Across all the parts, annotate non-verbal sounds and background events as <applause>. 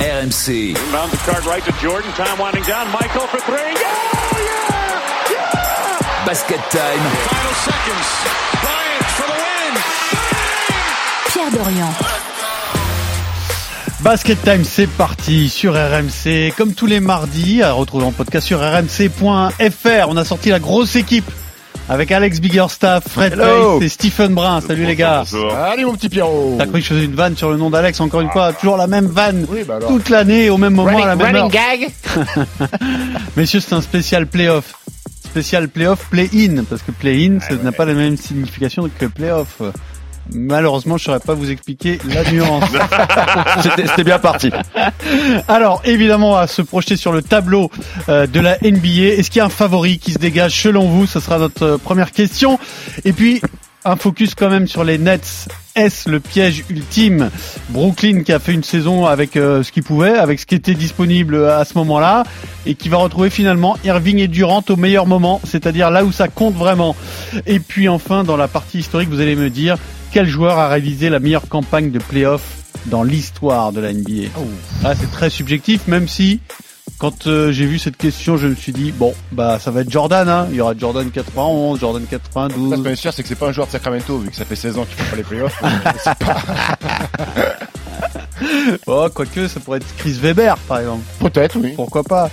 RMC. Inbound the card right to Jordan. Time winding down. Michael for three. Yeah! Yeah! Yeah! Basket time. Final seconds. Bryant for the win. Pierre Dorian. Basket Time, c'est parti sur RMC, comme tous les mardis, à retrouver en podcast sur rmc.fr. On a sorti la grosse équipe avec Alex Biggerstaff, Fred Hello. Et Stephen Brun. Salut les gars. Allez mon petit Pierrot T'as cru que je faisais une vanne sur le nom d'Alex Encore une fois, toujours la même vanne Oui, bah toute l'année au même moment à la même heure. gag <laughs> Messieurs, c'est un spécial playoff. Spécial playoff play-in, parce que play-in, ça n'a pas la même signification que playoff. Malheureusement, je saurais pas vous expliquer la nuance. <laughs> C'était c'était bien parti. Alors, évidemment, à se projeter sur le tableau euh, de la NBA. Est-ce qu'il y a un favori qui se dégage selon vous? Ce sera notre euh, première question. Et puis, un focus quand même sur les Nets. Est-ce le piège ultime? Brooklyn qui a fait une saison avec euh, ce qu'il pouvait, avec ce qui était disponible à ce moment-là, et qui va retrouver finalement Irving et Durant au meilleur moment, c'est-à-dire là où ça compte vraiment. Et puis enfin, dans la partie historique, vous allez me dire quel joueur a réalisé la meilleure campagne de playoff dans l'histoire de la NBA. Ah, c'est très subjectif, même si quand euh, j'ai vu cette question, je me suis dit bon, bah ça va être Jordan. Hein. Il y aura Jordan 91, Jordan Ça, 92. ce qu'on est sûr, c'est que c'est pas un joueur de Sacramento, vu que ça fait 16 ans qu'il fait pas les playoffs. <laughs> Pas- Oh, quoique, ça pourrait être Chris Weber, par exemple. Peut-être, oui. Pourquoi pas?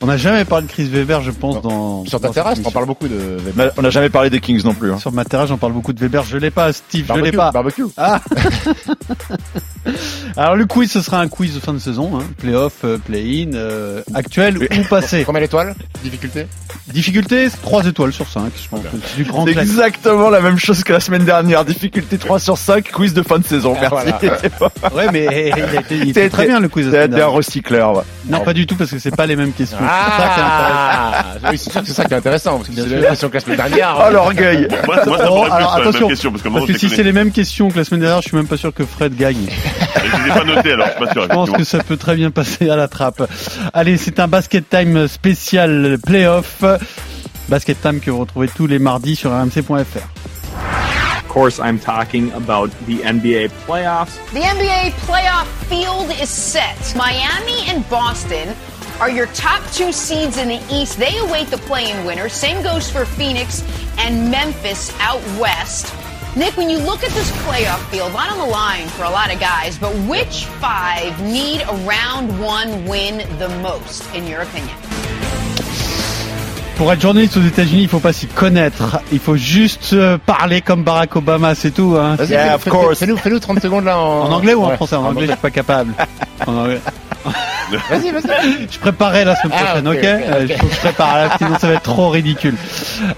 On n'a jamais parlé de Chris Weber, je pense, dans Sur ta dans terrasse, émission. parles beaucoup de Mais On n'a jamais parlé des Kings non plus. Hein. Sur ma terrasse, j'en parle beaucoup de Weber. Je l'ai pas, Steve, je l'ai pas. Barbecue. Ah <laughs> <laughs> Alors le quiz, ce sera un quiz de fin de saison, hein. playoff, euh, play-in, euh, actuel ou passé. Combien d'étoiles Difficulté Difficulté, 3 étoiles sur 5, je pense c'est du grand C'est classique. exactement la même chose que la semaine dernière. Difficulté 3 sur 5, quiz de fin de saison. Ah, Merci. voilà. <laughs> Ouais, mais il, a été, il était très bien le quiz. de la T'es un recycleur. ouais. Non, pas du tout, parce que c'est pas les mêmes questions. C'est ça qui est intéressant. Ah Oui, c'est sûr que c'est ça qui est intéressant, parce que Bien c'est sûr. la question que la semaine dernière. Oh l'orgueil. Moi, moi, ça Oh, m'aurait plus alors, parce que Parce moi, que je si les c'est les mêmes questions que la semaine dernière, je suis même pas sûr que Fred gagne. Je les ai pas notés, alors, je suis pas sûr. Je pense que ça peut très bien passer à la trappe. Allez, c'est un Basket Time spécial playoff. Basket Time que vous retrouvez tous les mardis sur rmc.fr. Of course, I'm talking about the NBA playoffs. The NBA playoff field is set. Miami and Boston are your top two seeds in the East. They await the play-in winner. Same goes for Phoenix and Memphis out west. Nick, when you look at this playoff field, a lot on the line for a lot of guys, but which five need a round one win the most, in your opinion? Pour être journaliste aux États-Unis, il faut pas s'y connaître. Il faut juste euh, parler comme Barack Obama, c'est tout. Hein. Yeah, fais- of fais- course. Fais-nous fais-nous 30 secondes là en... En anglais ou en Ouais, français? En anglais, je suis pas capable. <laughs> En anglais. Vas-y, vas-y. Je préparais la semaine Ah, prochaine, ok, Euh, je prépare, là, sinon ça va être trop ridicule.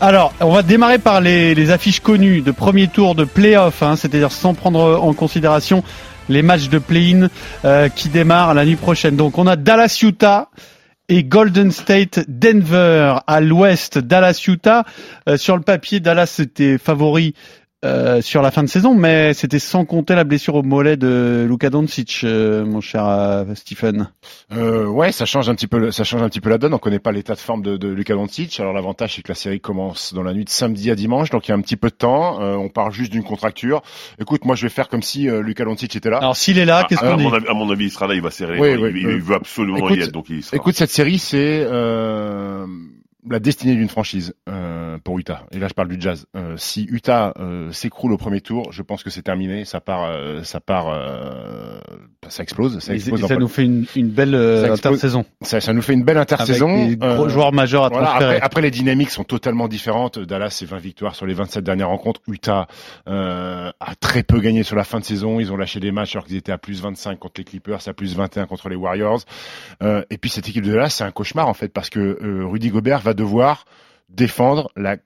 Alors, on va démarrer par les, les affiches connues de premier tour de play-off, hein, c'est-à-dire sans prendre en considération les matchs de play-in euh, qui démarrent la nuit prochaine. Donc, on a Dallas-Utah et Golden State Denver à l'ouest Dallas Utah Euh, sur le papier Dallas était favori euh, sur la fin de saison mais c'était sans compter la blessure au mollet de Luka Doncic euh, mon cher euh, Stephen Euh, ouais, ça change un petit peu, le- ça change un petit peu la donne. On connaît pas l'état de forme de, de Luka Doncic. Alors l'avantage c'est que la série commence dans la nuit de samedi à dimanche, donc il y a un petit peu de temps. Euh, on parle juste d'une contracture. Écoute, moi je vais faire comme si euh, Luka Doncic était là. alors s'il est là Ah, qu'est-ce qu'on dit mon avis, à mon avis, il sera là, il va serrer. Oui, il, oui, il- oui. il veut absolument Écoute, y être, donc il sera. Écoute, cette série c'est euh, la destinée d'une franchise euh, pour Utah. Et là, je parle du Jazz. Euh, si Utah euh, s'écroule au premier tour, je pense que c'est terminé. Ça part, euh, ça part, euh, ça explose. Ça explose. et ça nous fait une, une belle euh, Ça intersaison ça, ça nous fait une belle intersaison. avec des gros Euh, joueurs majeurs à Voilà, transférer après, après, les dynamiques sont totalement différentes. Dallas, c'est 20 victoires sur les 27 dernières rencontres. Utah euh, a très peu gagné sur la fin de saison. Ils ont lâché des matchs alors qu'ils étaient à plus 25 contre les Clippers, à plus 21 contre les Warriors. Euh, et puis cette équipe de Dallas, c'est un cauchemar en fait parce que euh, Rudy Gobert va devoir défendre la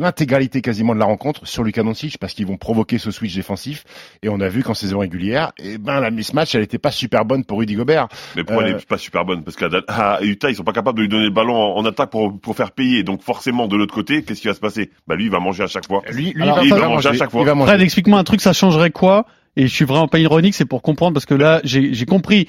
l'intégralité quasiment de la rencontre sur Luka Doncic parce qu'ils vont provoquer ce switch défensif et on a vu qu'en saison régulière et ben la mismatch elle était pas super bonne pour Rudy Gobert Mais pourquoi elle Euh, est pas super bonne? Parce qu'à à Utah, ils sont pas capables de lui donner le ballon en, en attaque pour, pour faire payer. Donc forcément, de l'autre côté, qu'est-ce qui va se passer? Bah lui, il va manger à chaque fois. lui, lui Alors, il, va, il va manger à chaque fois. il va manger. Fred explique-moi un truc ça changerait quoi? Et je suis vraiment pas ironique c'est pour comprendre parce que là j'ai j'ai compris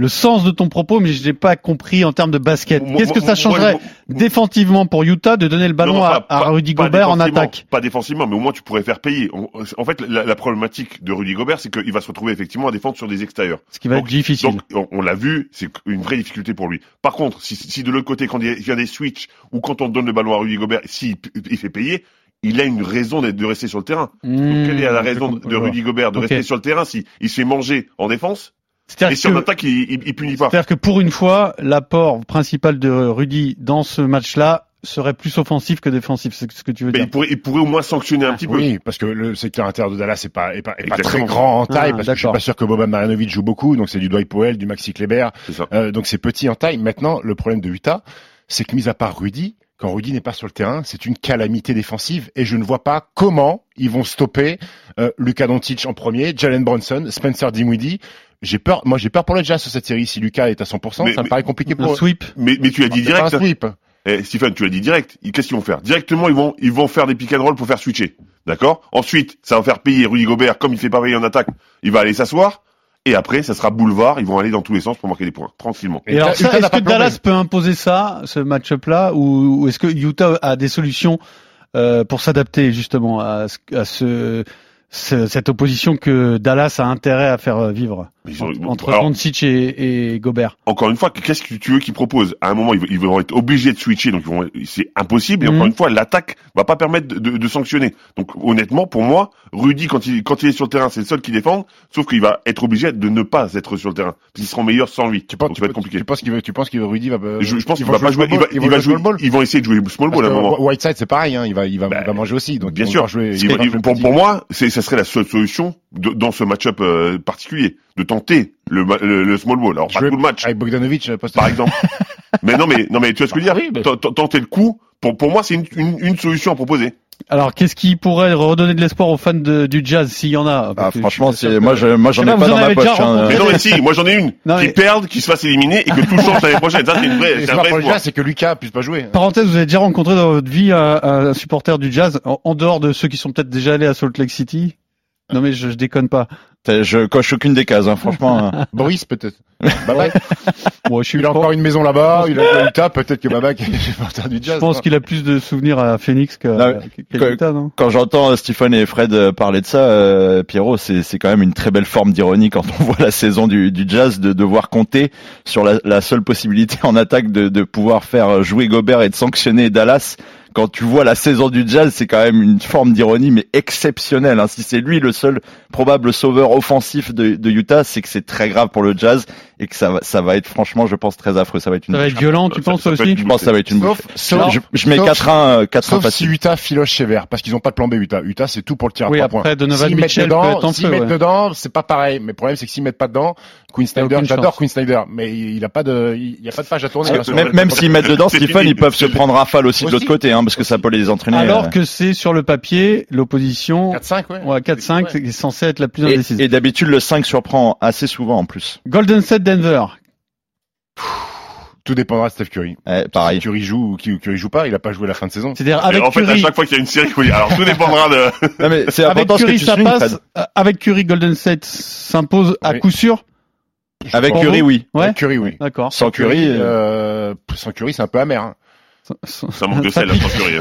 le sens de ton propos, mais je n'ai pas compris en termes de basket. Qu'est-ce que ça changerait moi- défensivement pour Utah de donner le ballon Non, non, à, pas- à pas- Rudy pas Gobert en attaque? Pas défensivement, mais au moins tu pourrais faire payer. En fait, la, la problématique de Rudy Gobert, c'est qu'il va se retrouver effectivement à défendre sur des extérieurs. Ce qui va Donc- être difficile. Donc, on, on l'a vu, c'est une vraie difficulté pour lui. Par contre, si, si de l'autre côté, quand il y a des switches ou quand on donne le ballon à Rudy Gobert, s'il il fait payer, il a une raison de rester sur le terrain. Donc, quelle est la Mmh, raison de. Rudy Gobert de rester sur le terrain si il se fait manger en défense? Et C'est-à-dire si que, attaque, il, il, il punit pas c'est-à-dire que pour une fois, l'apport principal de Rudy dans ce match-là serait plus offensif que défensif. C'est ce que tu veux Mais dire. il pourrait, il pourrait au moins sanctionner un petit peu. Oui, parce que le secteur intérieur de Dallas est pas, est pas, est pas très grand en taille, Ah, parce que je suis pas sûr que Boban Marjanovic joue beaucoup, donc c'est du Dwight Powell, du Maxi Kleber, C'est ça. euh, donc c'est petit en taille. Maintenant, le problème de Utah, c'est que mis à part Rudy, quand Rudy n'est pas sur le terrain, c'est une calamité défensive et je ne vois pas comment ils vont stopper euh, Luka Doncic en premier, Jalen Bronson, Spencer Dinwiddie. J'ai peur, moi j'ai peur pour le Jazz sur cette série. Si Lucas est à 100%, Mais- ça me paraît compliqué pour Un eux. sweep. Mais, mais tu l'as dit C'est pas direct. un sweep. Eh, Stephen, tu l'as dit direct. Ils- Qu'est-ce qu'ils vont faire? Directement, ils vont, ils vont faire des pick and roll pour faire switcher. D'accord? Ensuite, ça va faire payer Rudy Gobert. Comme il fait pas payer en attaque, il va aller s'asseoir. Et après, ça sera boulevard. Ils vont aller dans tous les sens pour marquer des points, tranquillement. Et alors, ça, est-ce que. Dallas peut imposer ça, ce match-up-là, ou, ou est-ce que Utah a des solutions euh, pour s'adapter justement à, ce- à ce, ce- cette opposition que Dallas a intérêt à faire euh, vivre? Ont- entre, entre alors, Doncic et, et Gobert encore une fois, qu'est-ce que tu veux qu'ils proposent À un moment, ils, vont- ils vont être obligés de switcher, donc ils vont- c'est impossible. Et Mhm. encore une fois, l'attaque va pas permettre de, de- de sanctionner. Donc honnêtement, pour moi, Rudy, quand il, quand il est sur le terrain, c'est le seul qui défend. Sauf qu'il va être obligé de ne pas être sur le terrain. Parce qu'ils seront meilleurs sans lui. Tu penses, Donc, tu, ça va être compliqué. tu penses qu'il veut, tu penses qu'il Rudy va, euh, Je, je pense ils qu'il va pas jouer. small Il va, ball, il va jouer ball. Ils vont essayer de jouer small ball à un moment. Whiteside c'est pareil, hein, il va, il va, Bah, il va manger aussi. Donc Bien ils sûr. jouer. Il ils va- pour, moi, c'est, ça serait la seule solution de- dans ce match-up euh, particulier, de tenter le, ma- le, le small ball. Alors pas tout le match, avec Bogdanovic, euh, par exemple. <laughs> mais non, mais non, mais tu vois ce que je veux oui, dire mais- Tenter le coup. Pour, pour moi, c'est une, une, une solution à proposer. Alors, qu'est-ce qui pourrait redonner de l'espoir aux fans de- du jazz, s'il y en a? Ah, franchement, c'est moi, je, moi, j'en ai pas, dans ma poche. hein. Mais non, mais si, moi j'en ai une. Non, qui mais- perdent, qui se fassent éliminer et que tout change l'année <laughs> prochaine. Ça, c'est une vraie, c'est un vrai. Jazz, c'est que Lucas puisse pas jouer. Parenthèse, vous avez déjà rencontré dans votre vie un, un supporter du jazz, en, en dehors de ceux qui sont peut-être déjà allés à Salt Lake City? Non mais je, je déconne pas. Je coche aucune des cases, hein, franchement. hein. <laughs> Boris peut-être. Babak. <laughs> Bon, je suis Il a encore une maison là-bas, il a à Utah, peut-être que Babak est <laughs> du Je Jazz. pense qu'il a plus de souvenirs à Phoenix qu'à non Quand j'entends Stephen et Fred euh, parler de ça, euh, Pierrot, c'est c'est quand même une très belle forme d'ironie quand on voit la saison du, du Jazz de devoir compter sur la, la seule possibilité en attaque de, de pouvoir faire jouer Gobert et de sanctionner Dallas. Quand tu vois la saison du Jazz, c'est quand même une forme d'ironie mais exceptionnelle. hein. Si c'est lui le seul probable sauveur offensif de, de Utah, c'est que c'est très grave pour le Jazz et que ça va, ça va être franchement, je pense, très affreux. Ça va être une. Ça va être violent, tu Ça- penses ça toi peut aussi Je pense que ça va être une Sauf, bouffe. sauf, je, je mets sauf- 4-1, 4-1 sauf si facile. Utah filoche sévère, parce qu'ils ont pas de plan B Utah. Utah, c'est tout pour le tir à Oui, trois après, points. Donovan S'ils mettent Mitchell peut dedans, être en s'ils feu, mettent ouais. dedans, c'est pas pareil. Mais le problème, c'est que s'ils mettent pas dedans, Queen Snyder, j'adore. Queen Snyder, mais il a pas de, il y a pas de page à tourner. Là, sur Même, s'ils mettent dedans, C'est Stephen, ils peuvent se prendre rafale aussi de l'autre côté, hein, parce que ça peut les entraîner. Alors euh. que c'est sur le papier, l'opposition, 4-5, ouais. ouais, 4-5, Ouais. est censé être la plus et, indécise. et d'habitude, le 5 surprend assez souvent en plus. Golden State Denver. Tout dépendra de Steph Curry. Eh, pareil. Si Curry joue ou qui- Curry joue pas, il a pas joué la fin de saison. C'est-à-dire avec en fait, à Curry, chaque fois qu'il y a une série, il faut dire. Alors, tout dépendra de. <laughs> Non, mais c'est avec important ce que Curry tu ça passe, Fred. euh, avec Curry Golden State s'impose à Oui. coup sûr. Avec Curry, oui. Ouais. Avec Curry, oui. D'accord. Sans Curry, euh, euh, sans Curry, c'est un peu amer. hein. Ça <laughs> manque de sel, là, sans Curry.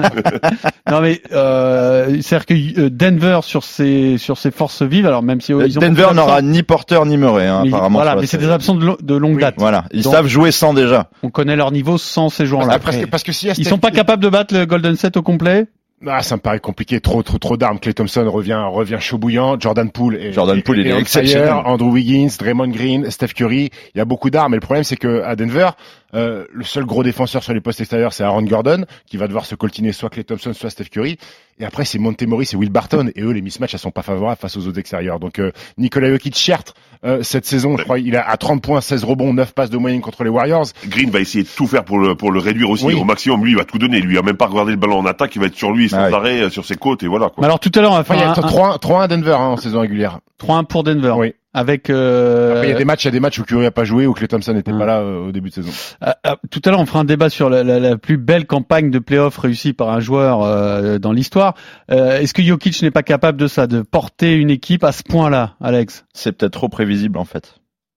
<laughs> Non mais euh, c'est-à-dire que euh, Denver sur ses sur ses forces vives, alors même si euh, ils ont Denver n'aura ni Porter ni Murray, hein, mais, apparemment. Voilà, mais c'est des absents de, lo- de longue Oui. date. Voilà, ils Donc- savent jouer sans déjà. On connaît leur niveau sans ces joueurs-là. Ah, parce que, parce que si Ils sont pas capables de battre le Golden State au complet? Ah, ça me paraît compliqué. Trop, trop, trop d'armes. Clay Thompson revient, revient chaud bouillant. Jordan Poole et Jordan Poole, il est on exceptionnel. Andrew Wiggins, Draymond Green, Steph Curry. Il y a beaucoup d'armes. Et le problème, c'est que à Denver, euh, le seul gros défenseur sur les postes extérieurs, c'est Aaron Gordon, qui va devoir se coltiner soit Clay Thompson, soit Steph Curry. Et après, c'est Montemoris et Will Barton. Et eux, les mismatchs, elles sont pas favorables face aux autres extérieurs. Donc, euh, Nikola Jokic, certes, euh, cette saison, je crois, il a à 30 points, 16 rebonds, 9 passes de moyenne contre les Warriors. Green va essayer de tout faire pour le, pour le réduire aussi Oui. au maximum. Lui, il va tout donner. Lui, il va même pas regarder le ballon en attaque. Il va être sur lui sans Ah oui. arrêt, euh, sur ses côtes et voilà, quoi. Mais alors tout à l'heure on va Enfin, il y faire a un, un- 3-1 3-1 à Denver hein, en saison régulière. 3-1 pour Denver. Oui. Avec euh, Après, il y a des matchs, il y a des matchs où Curry a pas joué, où Clay Thompson n'était pas là euh, au début de saison. euh, euh, tout à l'heure on fera un débat sur la, la- la plus belle campagne de playoff réussie par un joueur euh, dans l'histoire. Euh, Est-ce que Jokic n'est pas capable de ça, de porter une équipe à ce point-là, Alex? C'est peut-être trop prévisible en fait.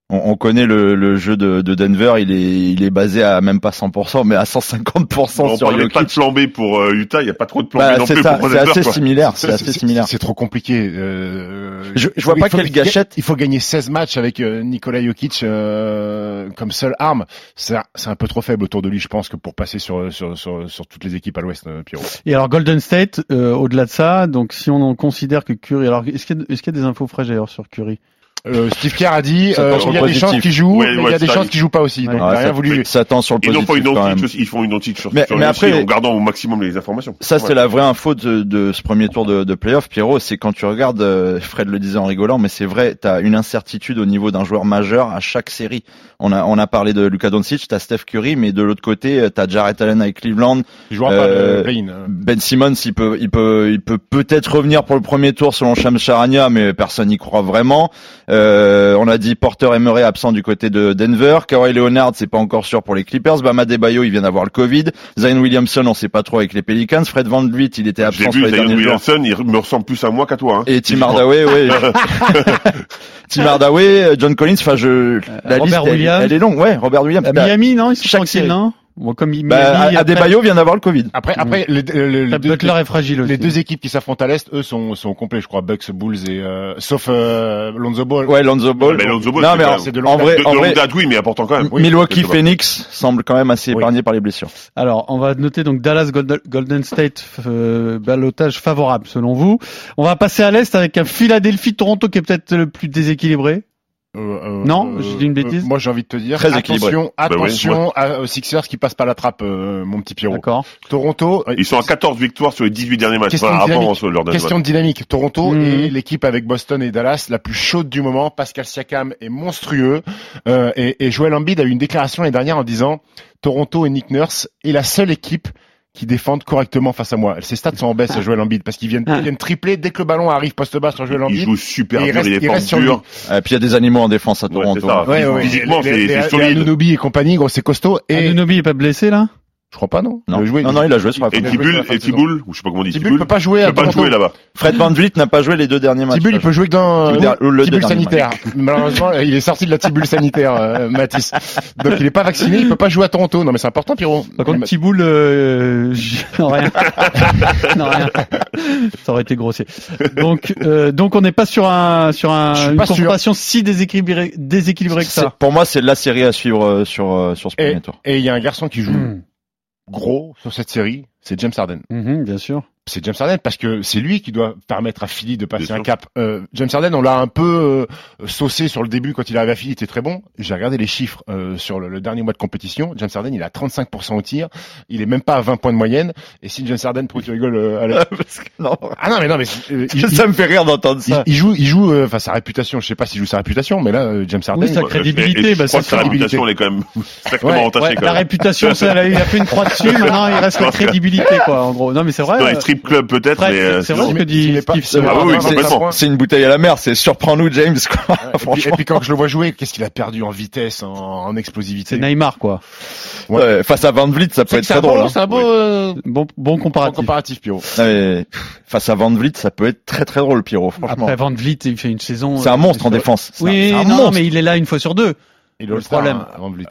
On, on connaît le, le jeu de, de Denver, il est, il est basé à même pas 100%, mais à 150% On sur parlait pas de Jokic. plan B pour euh, Utah, il y a pas trop de plan Bah, B non c'est plus ça, pour c'est Denver, assez quoi. similaire, c'est assez similaire. C'est trop compliqué. euh, Je- je il vois faut- pas quelle gâchette. Il faut gagner 16 matchs avec euh, Nikola Jokic euh, comme seule arme. C'est un- c'est un peu trop faible autour de lui, je pense, que pour passer sur sur sur, sur toutes les équipes à l'Ouest, euh, Pierrot. Et alors Golden State, euh, au-delà de ça, donc si on en considère que Curry, alors est-ce qu'il y, a- est-ce qu'il y a des infos fraîches d'ailleurs sur Curry? Euh, Steve Kerr a dit euh, il y a des positif. chances qu'il joue, Ouais, mais il y a des ça, chances il- qu'il joue pas aussi. Donc ça- rien voulu. Ça tend sur le Ils n'ont pas positif une quand même. non-tic, ils font une non-tic sur, Mais- sur mais après- en gardant au maximum les informations. Ça, c'est Ouais. la vraie info de, de ce premier tour de, de playoff, Pierrot. C'est quand tu regardes, euh, Fred le disait en rigolant, mais c'est vrai, tu as une incertitude au niveau d'un joueur majeur à chaque série. On a, on a parlé de Luka Doncic, tu as Steph Curry, mais de l'autre côté, tu as Jarrett Allen avec Cleveland. Euh, pas euh. Ben Simmons, il peut, il peut, il peut peut-être revenir pour le premier tour selon Shams Charania, mais personne n'y croit vraiment. Euh, on a dit Porter Emery absent du côté de Denver. Kawhi Leonard, c'est pas encore sûr pour les Clippers. Bama Debayo, il vient d'avoir le Covid. Zion Williamson, on sait pas trop avec les Pelicans. Fred Van Vliet, il était absent sur les Zion derniers jours. Williamson, il me ressemble plus à moi qu'à toi. Hein. Et Tim. Hardaway, oui. <laughs> Tim Hardaway, John Collins, enfin je, la Robert liste, elle, Williams. elle est longue, ouais. Robert Williams. À Miami, non? Ils sont chaque tranquilles, série. non? Bon, comme Miami, bah, après, Adebayo vient d'avoir le Covid. Après, après, les, les- les deux, Butler est fragile aussi. les deux équipes qui s'affrontent à l'est, eux sont sont complets, je crois. Bucks, Bulls et euh, sauf euh, Lonzo Ball. Ouais, Lonzo Ball. Mais Lonzo Ball, non, c'est mais en, c'est de en longue vrai, De, en de vrai, longue date, oui, mais important quand même. Oui, Milwaukee. Phoenix semble quand même assez Oui. épargné par les blessures. Alors, on va noter donc Dallas Golden, Golden State euh, balotage favorable selon vous. On va passer à l'est avec un Philadelphie Toronto qui est peut-être le plus déséquilibré. Euh, euh, Non, euh, j'ai dit une bêtise. euh, moi, j'ai envie de te dire, Très équilibré. attention, Bah oui, attention à- aux Sixers qui passent pas la trappe, euh, mon petit Pierrot. D'accord. Toronto, Ils sont à 14 victoires sur les 18 derniers matchs. Question Enfin, de avant dynamique. leur dernier Question match. de dynamique. Toronto Mhm. est l'équipe avec Boston et Dallas la plus chaude du moment. Pascal Siakam est monstrueux. Euh, et, et Joel Embiid a eu une déclaration l'année dernière en disant Toronto et Nick Nurse est la seule équipe qui défendent correctement face à moi. Ses stats sont en baisse à Joel Embiid parce qu'ils viennent, ils viennent tripler dès que le ballon arrive poste bas sur Joel Ils Embiid. jouent super Et il dur, il il est reste sur lui. dur. Et puis il y a des animaux en défense à Ouais, Toronto. ça. Ouais, ouais, Physiquement, c'est- solide. Anunoby et compagnie, gros, c'est costaud. Et Anunoby est pas blessé là? Je crois pas, non. Non. Il a joué- non, non, il a joué sur la Et fin. Thibault, Tibull, et. Tibull, ou je sais pas comment on dit, Thibault peut pas jouer il peut pas jouer là-bas. Fred Van Vliet n'a pas joué les deux derniers matchs. Thibault, il peut jouer que dans Le derniers sanitaire. <laughs> Malheureusement, il est sorti de la Thibault sanitaire, euh, Mathis. Donc il est pas vacciné, il peut pas jouer à Toronto. Non mais c'est important, Pierrot. Par contre, euh, <laughs> non rien. <laughs> non rien. Ça aurait été grossier. Donc, euh, donc on n'est pas sur un sur un une confrontation si déséquilibrée déséquilibrée que ça. Pour moi, c'est la série à suivre euh, sur euh, sur ce Et premier tour. et il y a un garçon qui joue Hmm. Gros sur cette série, c'est James Harden. Mhm, bien sûr. C'est James Harden parce que c'est lui qui doit permettre à Philly de passer un cap. Euh, James Harden, on l'a un peu euh, saucé sur le début quand il arrive à Philly, il était très bon. J'ai regardé les chiffres euh, sur le, le dernier mois de compétition. James Harden, il a 35% au tir, il est même pas à 20 points de moyenne. Et si James Harden, pour que tu rigoles, euh, à la- <laughs> Parce que non, ah non mais non mais euh, il, il- <laughs> ça me fait rire d'entendre ça. il joue, il joue, euh, enfin sa réputation. Je sais pas s'il joue sa réputation, mais là euh, James Harden. Oui, sa il- crédibilité, Et- et bah, je crois que sa réputation, elle est quand même sacrément Ouais, entachée Ouais, quand la même. réputation, ça, il a fait une croix dessus. <laughs> Maintenant, il reste la crédibilité, quoi. En gros, non, mais c'est vrai. Clubs peut-être, mais euh, c'est vrai ce que dit Steve. Ah oui. C'est une bouteille à la mer, c'est surprends-nous James quoi. Et puis, Franchement. et puis quand je le vois jouer, qu'est-ce qu'il a perdu en vitesse, en, en explosivité? C'est Neymar, quoi. Ouais. Ouais, face à Van Vliet, ça peut être très drôle. hein. C'est un beau, euh, Bon, bon bon comparatif. comparatif, Pierrot. Pff, face à Van Vliet, ça peut être très très drôle, Pierrot. Franchement, Après, Van Vliet, il fait une saison. c'est un euh, monstre en défense. C'est un- Oui, non, mais il est là une fois sur deux. Et Le problème. Avant de lui-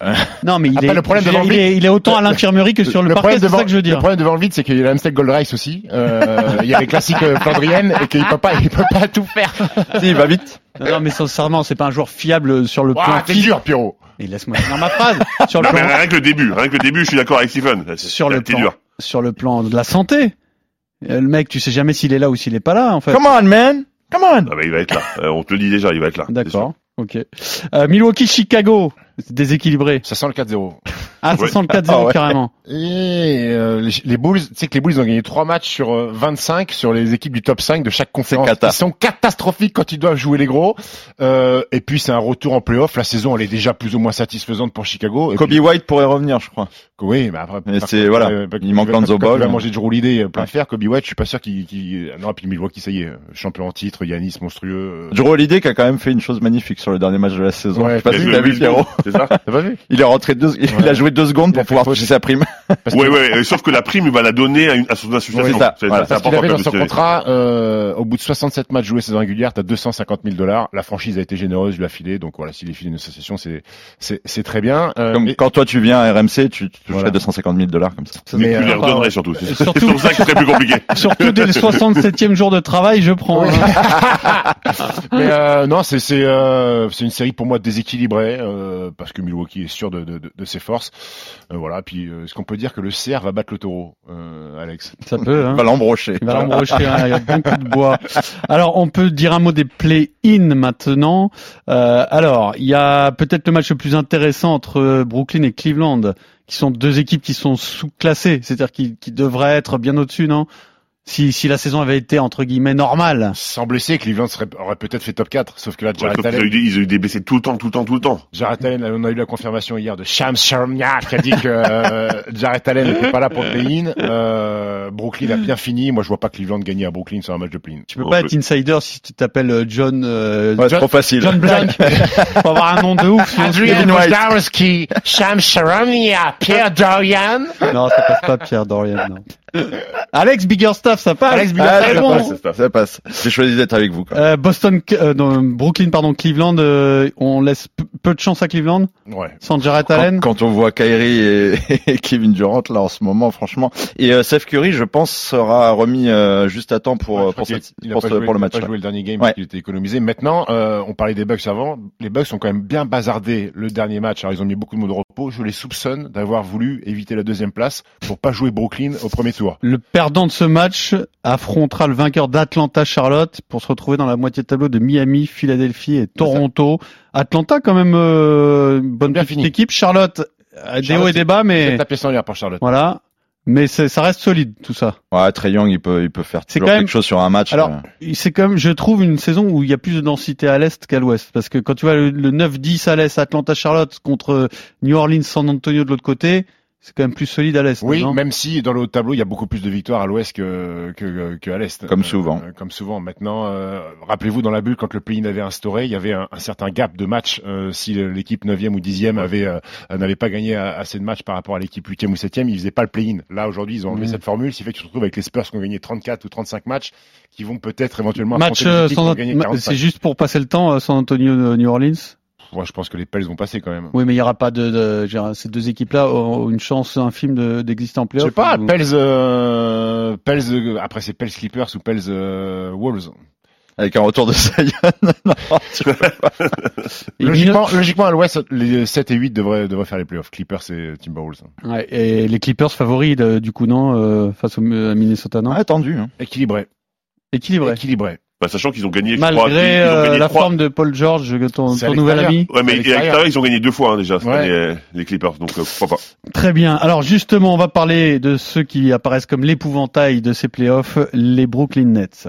Non, mais il Après, est, le problème de Van il est, il est autant à l'infirmerie que sur le, le parquet, problème c'est de ça Van- que je veux Le dire. problème de Van Vliet, c'est qu'il y a l'Amstel Gold Race aussi. Euh, il y a les classiques euh, flandriennes et qu'il peut pas, il peut pas tout faire. Si, il va vite. Non, non, mais sincèrement, c'est pas un joueur fiable sur le plan t'es physique. dur, Pierrot. Et laisse-moi finir ma phrase. <laughs> Sur le Non, mais plan, rien que le début, rien que le début, je suis d'accord avec Stephen. sur le plan, dur. sur le plan de la santé. Euh, Le mec, tu sais jamais s'il est là ou s'il est pas là, en fait. Come on, man. Come on. Ah bah, il va être là. Euh, on te le dit déjà, il va être là. c'est D'accord. Ok. Euh, Milwaukee, Chicago. C'est déséquilibré. Ça sent le 4-0. Ah, ça Ouais. sent le 4-0 Ah ouais. carrément. Et euh, les, les Bulls, tu sais que les Bulls ont gagné trois matchs sur euh, 25 sur les équipes du top 5 de chaque conférence. Ils sont catastrophiques quand ils doivent jouer les gros. Euh, et puis c'est un retour en playoff. La saison elle est déjà plus ou moins satisfaisante pour Chicago. Et Kobe puis- White pourrait revenir, je crois. oui, mais après, Mais c'est- voilà. euh, Il manque Lonzo Ball. Il va manger du roulidé plein fer. Kobe White, je suis pas sûr qu'il, qu'il... non, puis Milwaukee, ça y est, champion en titre, Yanis monstrueux. euh. Drew Holiday qui a quand même fait une chose magnifique sur le dernier match de la saison. Ouais, je sais pas si t'as vu Pierrot. C'est ça <laughs> T'as pas vu? Il est rentré deux, il Ouais. a joué deux secondes Il pour pouvoir toucher sa prime. Parce Ouais, que- ouais, euh, sauf que la prime, il va la donner à, une, à son association. c'est ça, voilà. c'est Parce qu'il important avait dans son contrat, euh, au bout de 67 matchs joués saison régulière, t'as 250 000 dollars. La franchise a été généreuse, lui a filé. Donc voilà, s'il est filé une association, c'est c'est c'est très bien. Euh, Comme mais- quand toi tu viens à RMC, tu, tu toucherais Voilà. 250 000 dollars comme ça. Mais mais, tu les euh, redonnerais surtout. C'est c'est surtout- pour ça que c'est plus compliqué. <laughs> Surtout dès le 67e jour de travail, je prends. Oui. hein. <laughs> mais euh, non, c'est c'est euh, c'est une série pour moi déséquilibrée euh, parce que Milwaukee est sûr de de, de, de ses forces. Euh, voilà. Puis euh, est-ce qu'on peut dire que le CR va battre le Taureau, euh, Alex Ça peut. Hein. <laughs> On va l'embrocher. Il va l'embrocher, hein, il y a bon coup de bois. Alors, on peut dire un mot des play-in maintenant. Euh, alors, il y a peut-être le match le plus intéressant entre Brooklyn et Cleveland, qui sont deux équipes qui sont sous-classées, c'est-à-dire qui, qui devraient être bien au-dessus, non? Si, si la saison avait été entre guillemets normale. Sans blesser, Cleveland serait, aurait peut-être fait top 4, sauf que là, Ouais, Jared ont eu des- ils ont eu des blessés tout le temps, tout le temps, tout le temps. Jared Allen, on a eu la confirmation hier de Shams Charania qui a dit que euh, Jared Allen n'était pas là pour le play-in. Euh, Brooklyn a bien fini. Moi, je vois pas Cleveland gagner à Brooklyn sur un match de play-in. Tu peux On pas peut- être insider si tu t'appelles euh, John, euh, Ouais, c'est John, trop facile. John Black. <laughs> <laughs> Faut avoir un nom de ouf. White. Wojnarowski, Shams Charania, Pierre Dorian. Non, ça passe pas Pierre Dorian. Non. Alex Biggerstaff, ça passe. Alex Ah, Très ça bon. passe, ça, ça passe. J'ai choisi d'être avec vous. Quoi. Euh, Boston, euh, non, Brooklyn, pardon, Cleveland, euh, on laisse peu de chance à Cleveland Ouais. sans Jared Quand, Allen. quand on voit Kyrie et, <laughs> et Kevin Durant là en ce moment, franchement, et euh, Steph Curry, je pense, sera remis euh, juste à temps pour Ouais, euh, pour, cette- il ce- joué- pour le il a match. pas joué le dernier game Ouais. parce qu'il était économisé. Maintenant, euh, on parlait des Bucks avant. Les Bucks ont quand même bien bazardé le dernier match. Alors ils ont mis beaucoup de mots de repos. Je les soupçonne d'avoir voulu éviter la deuxième place pour pas jouer Brooklyn au premier Le perdant de ce match affrontera le vainqueur d'Atlanta-Charlotte pour se retrouver dans la moitié de tableau de Miami, Philadelphie et Toronto. Atlanta quand même euh, une bonne Bien petite fini. équipe. Charlotte, euh, des Charlotte, hauts et des bas, C'est mais tapé sans l'air pour Charlotte. voilà. Mais c'est- ça reste solide tout ça. Ouais, Trey Young, il peut, il peut faire toujours quand même- quelque chose sur un match. Alors, euh. c'est quand même, je trouve, une saison où il y a plus de densité à l'est qu'à l'ouest. Parce que quand tu vois le, le 9-10 à l'est, Atlanta-Charlotte contre New Orleans-San Antonio de l'autre côté, c'est quand même plus solide à l'est. Oui, non? même si dans le haut de tableau, il y a beaucoup plus de victoires à l'ouest que, que, que à l'est. Comme souvent. Euh, comme souvent. Maintenant, euh, rappelez-vous, dans la bulle, quand le play-in avait instauré, il y avait un, un certain gap de match. euh, si l'équipe 9e ou 10e avait euh, n'avait pas gagné assez de matchs par rapport à l'équipe 8e ou 7e, ils faisaient pas le play-in. Là, aujourd'hui, ils ont enlevé Mhm. cette formule, ce qui fait que tu te retrouves avec les Spurs qui ont gagné 34 ou 35 matchs, qui vont peut-être éventuellement Match affronter des euh, équipes qui sans- ont gagné ma- 45. c'est juste pour passer le temps, euh, San Antonio-New Orleans. Moi, je pense que les Pels vont passer quand même. Oui, mais il y aura pas de, de je ces deux équipes-là ont une chance infime de- d'exister en Je playoff. sais pas, ou- Pels, euh, Pels, euh, après c'est Pels Clippers ou Pels euh, Wolves. Avec un retour de <laughs> non. Et Logiquement, logiquement, à l'ouest, les 7 et 8 devraient, devraient faire les playoffs. Clippers et Timberwolves. Ouais, et les Clippers favoris, de- du coup, non, euh, face au à Minnesota, non? Ouais, tendu. Hein. Équilibré. Équilibré. Équilibré. Bah, sachant qu'ils ont gagné, je Malgré crois, ils ont euh, gagné la trois- forme de Paul George, ton, ton nouvel ami. Ouais, mais à l'extérieur. ils ont gagné deux fois, hein, déjà, Ouais. année, euh, les Clippers, donc, euh, pourquoi pas. Très bien. Alors justement, on va parler de ceux qui apparaissent comme l'épouvantail de ces playoffs, les Brooklyn Nets.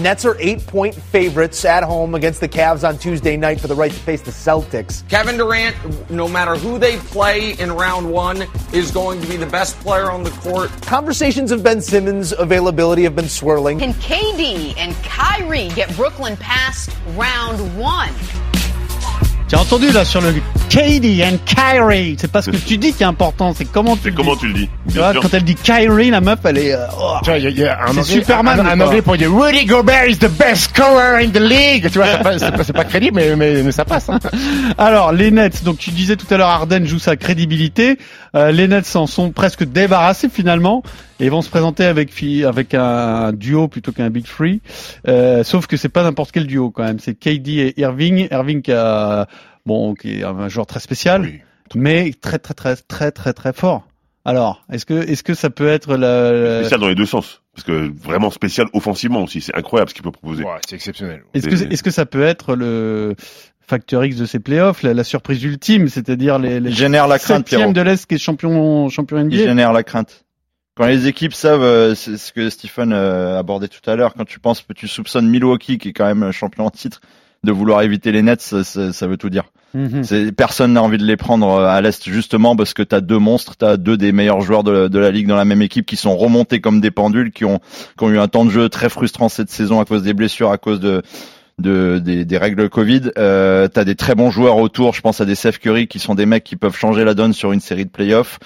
Nets are eight point favorites at home against the Cavs on Tuesday night for the right to face the Celtics. Kevin Durant, no matter who they play in round one, is going to be the best player on the court. Conversations of Ben Simmons' availability have been swirling. Can KD and Kyrie get Brooklyn past round one? J'ai entendu là sur le KD and Kyrie. C'est pas ce que tu dis qui est important, c'est comment tu C'est comment dis. tu le dis? Tu vois, quand elle dit Kyrie, la meuf, elle est. euh, oh. Tu vois, il y a, il y a un C'est anglais, Superman, un, un anglais pour dire Rudy Gobert is the best scorer in the league. Tu vois, c'est pas, c'est pas, c'est pas crédible, mais, mais, mais ça passe. Hein. <laughs> Alors les Nets, donc tu disais tout à l'heure, Arden joue sa crédibilité. Euh, les Nets s'en sont presque débarrassés finalement et vont se présenter avec fi- avec un duo plutôt qu'un big three. Euh, sauf que c'est pas n'importe quel duo quand même. C'est KD et Irving. Irving qui a bon qui est un joueur très spécial, Oui. mais très très très très très très fort. Alors est-ce que est-ce que ça peut être la, Spécial dans les deux sens. Parce que vraiment spécial offensivement aussi. C'est incroyable ce qu'il peut proposer. Ouais, c'est exceptionnel. Est-ce que, est-ce que ça peut être le facteur X de ces playoffs, la, la surprise ultime, c'est-à-dire les, les Il génère la crainte, de l'Est qui est champion, champion Il NBA génère la crainte. Quand les équipes savent, euh, c'est ce que Stephen euh, abordait tout à l'heure, quand tu penses que tu soupçonnes Milwaukee, qui est quand même champion en titre, de vouloir éviter les Nets, ça, ça- ça veut tout dire. Mhm. Personne n'a envie de les prendre euh, à l'est justement parce que t'as deux monstres, t'as deux des meilleurs joueurs de, de la ligue dans la même équipe qui sont remontés comme des pendules, qui ont, qui ont eu un temps de jeu très frustrant cette saison à cause des blessures, à cause de de des, des règles Covid. Euh, t'as des très bons joueurs autour. Je pense à des Seth Curry qui sont des mecs qui peuvent changer la donne sur une série de playoffs.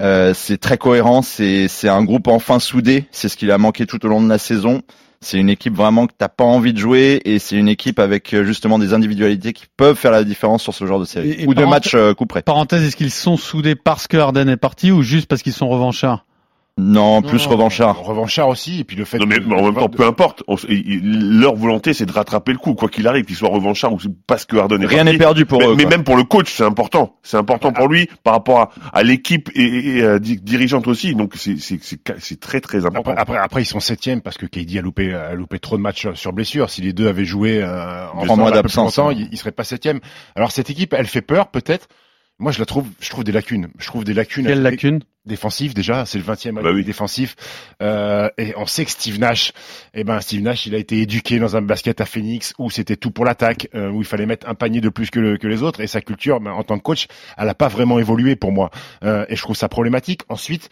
Euh, c'est très cohérent, c'est c'est un groupe enfin soudé. C'est ce qu'il a manqué tout au long de la saison. C'est une équipe vraiment que t'as pas envie de jouer et c'est une équipe avec euh, justement des individualités qui peuvent faire la différence sur ce genre de série Et- et ou de match euh, coup près. Parenthèse, est-ce qu'ils sont soudés parce que Harden est parti ou juste parce qu'ils sont revanchards? Non, plus Non, revanchard. Revanchard aussi, et puis le fait Non mais, de- mais en même temps, peu importe. On leur volonté, c'est de rattraper le coup, quoi qu'il arrive, qu'il soit revanchard ou parce que Harden est Rien n'est perdu pour mais, eux. mais quoi. même pour le coach, c'est important. C'est important pour lui par rapport à, à l'équipe et, et, et, euh, di- dirigeante aussi. Donc c'est c'est c'est ca- c'est très très important. Après, après, après, ils sont septième parce que KD a loupé, a loupé trop de matchs sur blessure. Si les deux avaient joué euh, en Trois mois un peu plus d'absence, hein. ils, ils seraient pas septième. Alors cette équipe, elle fait peur peut-être. Moi, je la trouve, je trouve des lacunes. Je trouve des lacunes Quelle lacune défensives déjà. C'est le 20e Bah oui. défensif. Euh, et on sait que Steve Nash, eh ben Steve Nash, il a été éduqué dans un basket à Phoenix où c'était tout pour l'attaque, euh, où il fallait mettre un panier de plus que, le- que les autres. Et sa culture, ben, en tant que coach, elle a pas vraiment évolué pour moi. Euh, et je trouve ça problématique. Ensuite.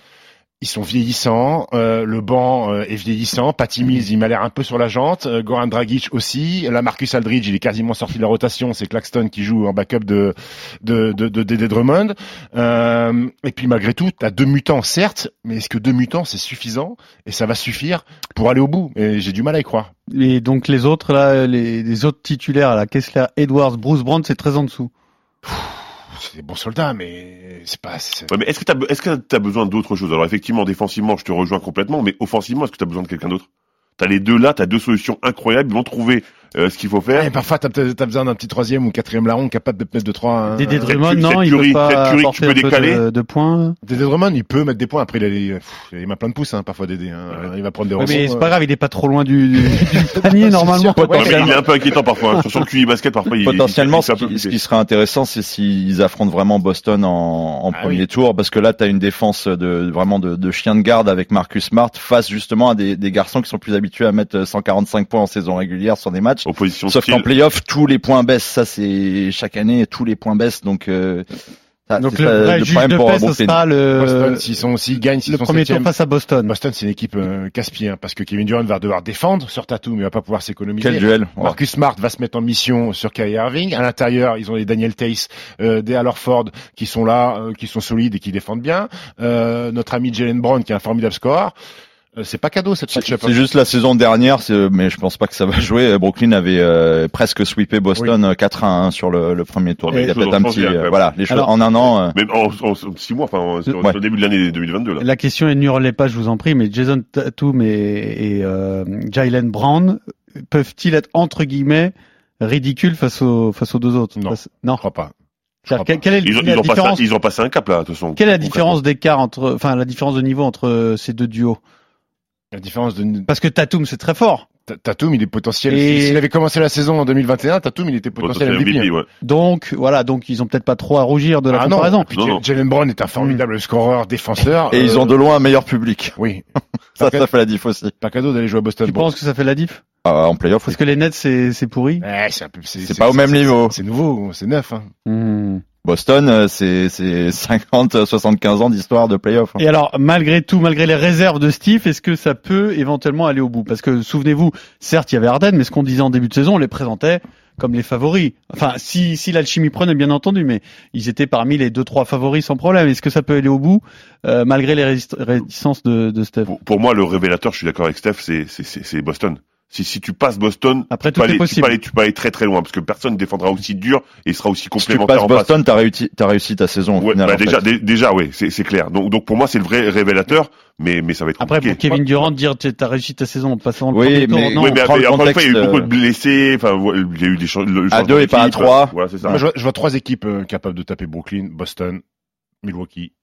Ils sont vieillissants, euh, le banc euh, est vieillissant, Patty Mills il m'a l'air un peu sur la jante, euh, Goran Dragic aussi, là Marcus Aldridge il est quasiment sorti de la rotation, c'est Claxton qui joue en backup de de de, de, Drummond, euh, et puis malgré tout t'as deux mutants certes, mais est-ce que deux mutants c'est suffisant? Et ça va suffire pour aller au bout. Et j'ai du mal à y croire. Et donc les autres là, les, les autres titulaires, là, Kessler, Edwards, Bruce Brown, c'est très en dessous. C'est des bons soldats, mais c'est pas. est-ce que que t'as besoin d'autre chose? Alors effectivement, défensivement, je te rejoins complètement, mais offensivement, est-ce que t'as besoin de quelqu'un d'autre? T'as les deux là, t'as deux solutions incroyables, ils vont trouver euh, ce qu'il faut faire. Ouais, parfois t'as t'as besoin d'un petit troisième ou quatrième larron capable de mettre de trois. hein. Dédé cette Drummond, non, il peut pas tu apporter peux un peu décaler. de, de points. Dédé Drummond, il peut mettre des points. Après, il a les, pff, il a plein de pouces, hein, parfois Dédé. Hein. Il va prendre des Ouais, rebonds, mais c'est euh. pas grave, il est pas trop loin du, du, <laughs> du panier normalement. Ouais, mais il est un peu inquiétant parfois. hein. Sur son QI basket, parfois, il Potentiellement, il, ce il peu qui, ce qui serait intéressant, c'est s'ils affrontent vraiment Boston en, en Ah premier oui. tour, parce que là, tu as une défense de vraiment de, de chien de garde avec Marcus Smart face justement à des, des garçons qui sont plus habitués à mettre 145 points en saison régulière sur des matchs. Opposition Sauf qu'en playoff, tous les points baissent. Ça, c'est chaque année, tous les points baissent. Donc, euh, ça, Donc le vrai le problème de pour paix, ce sera Boston, le, s'ils sont, s'ils gagnent, s'ils le sont premier tour face à Boston. Boston, c'est une équipe euh, casse-pied, hein, parce que Kevin Durant va devoir défendre sur Tatum, mais il va pas pouvoir s'économiser. Quel duel Ouais. Marcus Smart va se mettre en mission sur Kyrie Irving. À l'intérieur, ils ont les Daniel Tace, euh, des Al Horford qui sont là, euh, qui sont solides et qui défendent bien. Euh, notre ami Jalen Brown qui est un formidable score. Euh, c'est pas cadeau cette match-up. C'est juste la saison dernière, c'est- mais je pense pas que ça va jouer. Brooklyn avait euh, presque sweepé Boston euh, 4 à 1 sur le, le premier tour. Ouais, mais Il y a peut-être un petit, euh, voilà, les choses Alors- en un an. euh, Même en, en, en six mois, enfin, en- sur, Ouais. le début de l'année 2022, là. La question est ne hurlez pas, je vous en prie, mais Jason Tatum et, et euh, Jalen Brown peuvent-ils être entre guillemets ridicules face aux face aux deux autres? Non. Face- non. Je crois pas. Quelle, est Ils ont, la ils, ont passé, différence? un- ils ont passé un cap, là, de toute façon. Quelle est la différence d'écart entre, enfin la différence de niveau entre euh, ces deux duos? La différence de Parce que Tatum c'est très fort, Ta- Tatum, il est potentiel. Et- S'il avait commencé la saison en 2021, Tatum, il était potentiel Potentiel MVP. MVP, ouais. donc voilà, donc ils ont peut-être pas trop à rougir de la Ah non, comparaison. Puis Non, non. Jalen Brown est un formidable scoreur, défenseur. et ils Euh, ont de loin un meilleur public. Oui. <laughs> Ça, Pas ça fait la diff aussi. Pas cadeau d'aller jouer à Boston. Tu Bon. penses que ça fait la diff? Ah, en playoff, Parce que les Nets c'est c'est pourri. Ouais, c'est un peu, c'est, C'est pas au même niveau. C'est nouveau, c'est neuf. Hein. Hmm. Boston, euh, c'est c'est 50, 75 ans d'histoire de playoff. Et alors, malgré tout, malgré les réserves de Steve, est-ce que ça peut éventuellement aller au bout? Parce que souvenez-vous, certes, il y avait Harden, mais ce qu'on disait en début de saison, on les présentait comme les favoris. Enfin, si, si l'alchimie prenait, bien entendu, mais ils étaient parmi les deux, trois favoris sans problème. Est-ce que ça peut aller au bout, euh, malgré les réticences de, de Steph? Pour, pour moi, le révélateur, je suis d'accord avec Steph, c'est, c'est, c'est, c'est Boston. Si, si tu passes Boston, Après, tu tout peux, est aller, tu, peux aller, tu peux aller très très loin parce que personne ne défendra aussi dur et sera aussi Si tu complémentaire passes. Boston, t'as réussi, t'as réussi ta saison. au Ouais, final, bah déjà, dé- déjà, ouais, c'est, c'est clair. Donc, donc pour moi, c'est le vrai révélateur, mais, mais ça va être Après, pour compliqué. Kevin Durant, dire tu as réussi ta saison en passant le Oui, premier tour, mais- non. oui, mais, prends le mais encore une fois, il y a eu beaucoup euh, de blessés. Enfin, il y a eu des le À deux et pas à trois. Voilà, c'est ça. Moi, je, vois, je vois trois équipes euh, capables de taper Brooklyn, Boston, Milwaukee,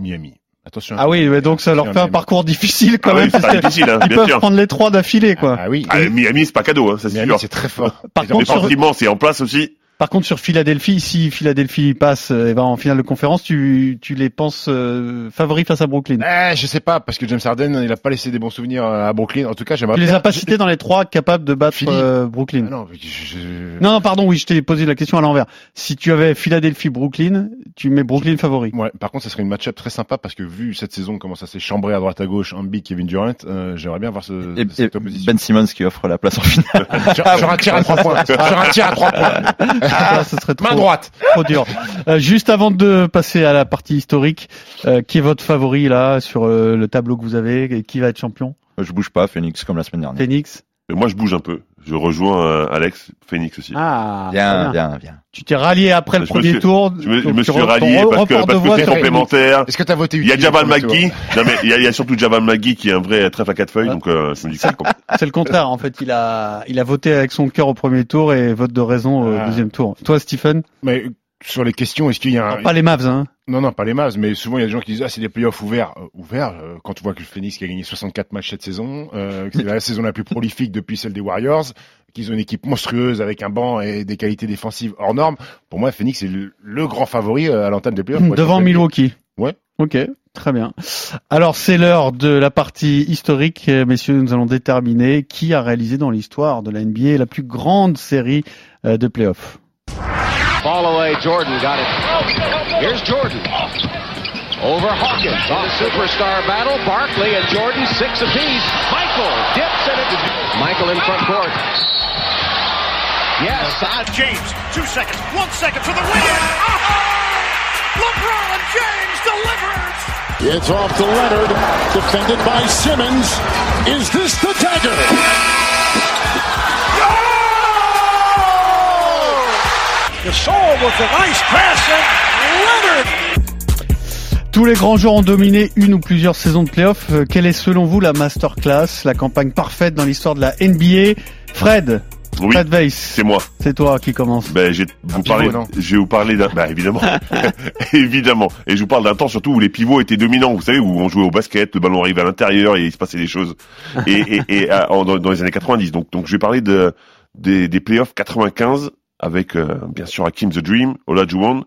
Miami. Attention. Ah oui, mais donc ça leur fait un parcours difficile quand Ah oui, même. c'est parce difficile, hein, ils bien peuvent sûr. prendre les trois d'affilée, quoi. Ah oui. Ah, Miami, c'est pas cadeau, hein, ça c'est sûr. c'est très fort. Par ont contre, sur- c'est en place aussi. Par contre, sur Philadelphie, si Philadelphie passe euh, et va en finale de conférence, tu, tu les penses euh, favoris face à Brooklyn? Eh, je sais pas, parce que James Harden, il a pas laissé des bons souvenirs à Brooklyn. En tout cas, j'aimerais Tu les as pas cités dans les trois capables de battre euh, Ah Brooklyn. non, mais je- je- Non, non, pardon, oui, je t'ai posé la question à l'envers. Si tu avais Philadelphie-Brooklyn, tu mets Brooklyn favori. Ouais, par contre, ça serait une match-up très sympa parce que vu cette saison comment ça s'est chambré à droite à gauche, Embiid, Kevin Durant, euh, j'aimerais bien voir ce, Et, et cette opposition. Ben Simmons qui offre la place en finale. <laughs> sur, sur un tir à trois points. <laughs> sur un tir à trois points. Ça, ce serait trop, Main droite. trop dur. Euh, juste avant de passer à la partie historique, euh, qui est votre favori là sur euh, le tableau que vous avez et Qui va être champion? Je bouge pas, Phoenix, comme la semaine dernière. Phoenix? Mais moi, je bouge un peu. Je rejoins euh, Alex, Phoenix aussi. Ah, très viens, viens. Tu t'es rallié après le premier suis- tour. Je me, suis rallié parce que parce que complémentaire. Est-ce que t'as voté Il y a Jabal McGee. Non mais il y a, il y a surtout Jabal McGee qui est un vrai trèfle à quatre feuilles. Ouais. Donc euh, je me dis que c'est com- C'est le contraire. En fait, il a, il a voté avec son cœur au premier tour et vote de raison au Ah. deuxième tour. Toi, Stephen? Mais sur les questions, est-ce qu'il y a un... Pas les Mavs, hein. Non, non, pas les Mavs, mais souvent il y a des gens qui disent ah c'est des playoffs ouverts, Euh, ouverts. euh, quand tu vois que le Phoenix qui a gagné 64 matchs cette saison, euh, que c'est <laughs> la saison la plus prolifique depuis celle des Warriors, qu'ils ont une équipe monstrueuse avec un banc et des qualités défensives hors normes. Pour moi, Phoenix est le, le grand favori à l'entame des playoffs. Devant. Milwaukee. Ouais. Ok, très bien. Alors c'est l'heure de la partie historique, messieurs. Nous allons déterminer qui a réalisé dans l'histoire de la NBA la plus grande série de playoffs. Ball away, Jordan got it. Here's Jordan. Over Hawkins on superstar battle. Barkley and Jordan six apiece. Michael dips and it. Michael in front court. Yes. James, two seconds, one second for the win. Oh! LeBron James delivers. It's off to Leonard, defended by Simmons. Is this the dagger? Tous les grands joueurs ont dominé une ou plusieurs saisons de playoffs. Euh, Quelle est selon vous la masterclass, la campagne parfaite dans l'histoire de la NBA Fred, Oui, Fred Weiss, c'est moi. c'est toi qui commence. Ben, j'ai vous parler, je vais vous parler d'un, bah évidemment, <laughs> <laughs> évidemment. Et je vous parle d'un temps surtout où les pivots étaient dominants. Vous savez où on jouait au basket, le ballon arrivait à l'intérieur et il se passait des choses. Et, et, et à- en- dans, dans les années 90. Donc, donc je vais parler de des, des playoffs 95 avec euh, bien sûr Hakim the Dream, Olajuwon.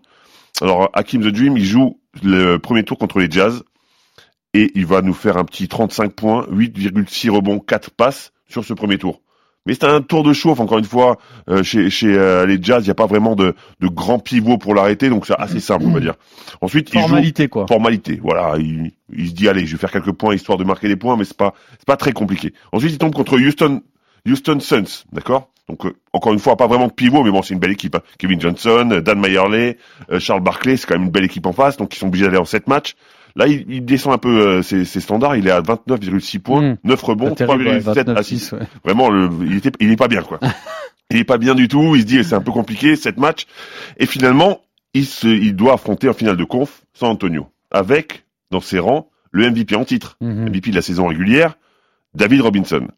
Alors Hakim the Dream, il joue le premier tour contre les Jazz et il va nous faire un petit 35 points, 8,6 rebonds, 4 passes sur ce premier tour. Mais c'est un tour de chauffe, encore une fois, euh, chez, chez euh, les Jazz, il n'y a pas vraiment de, de grands pivots pour l'arrêter, donc c'est assez simple, on va dire. Ensuite, il joue Formalité quoi. formalité. Voilà, il, il se dit allez, je vais faire quelques points histoire de marquer des points, mais c'est pas c'est pas très compliqué. Ensuite, il tombe contre Houston Houston Suns, d'accord? Donc euh, encore une fois, pas vraiment de pivot, mais bon, c'est une belle équipe. hein. Kevin Johnson, euh, Dan Meyerley, euh, Charles Barkley, c'est quand même une belle équipe en face, donc ils sont obligés d'aller en 7 matchs. Là, il, il descend un peu euh, ses, ses standards, il est à 29,6 points, Mm. 9 rebons, Pas terrible, ouais, 3,7 29-6, assists. ouais. Vraiment, le, il était, il est pas bien, quoi. <laughs> il est pas bien du tout. Il se dit, c'est un peu compliqué, cette match. Et finalement, il se, il doit affronter en finale de conf San Antonio. Avec, dans ses rangs, le MVP en titre. MVP de la saison régulière, David Robinson.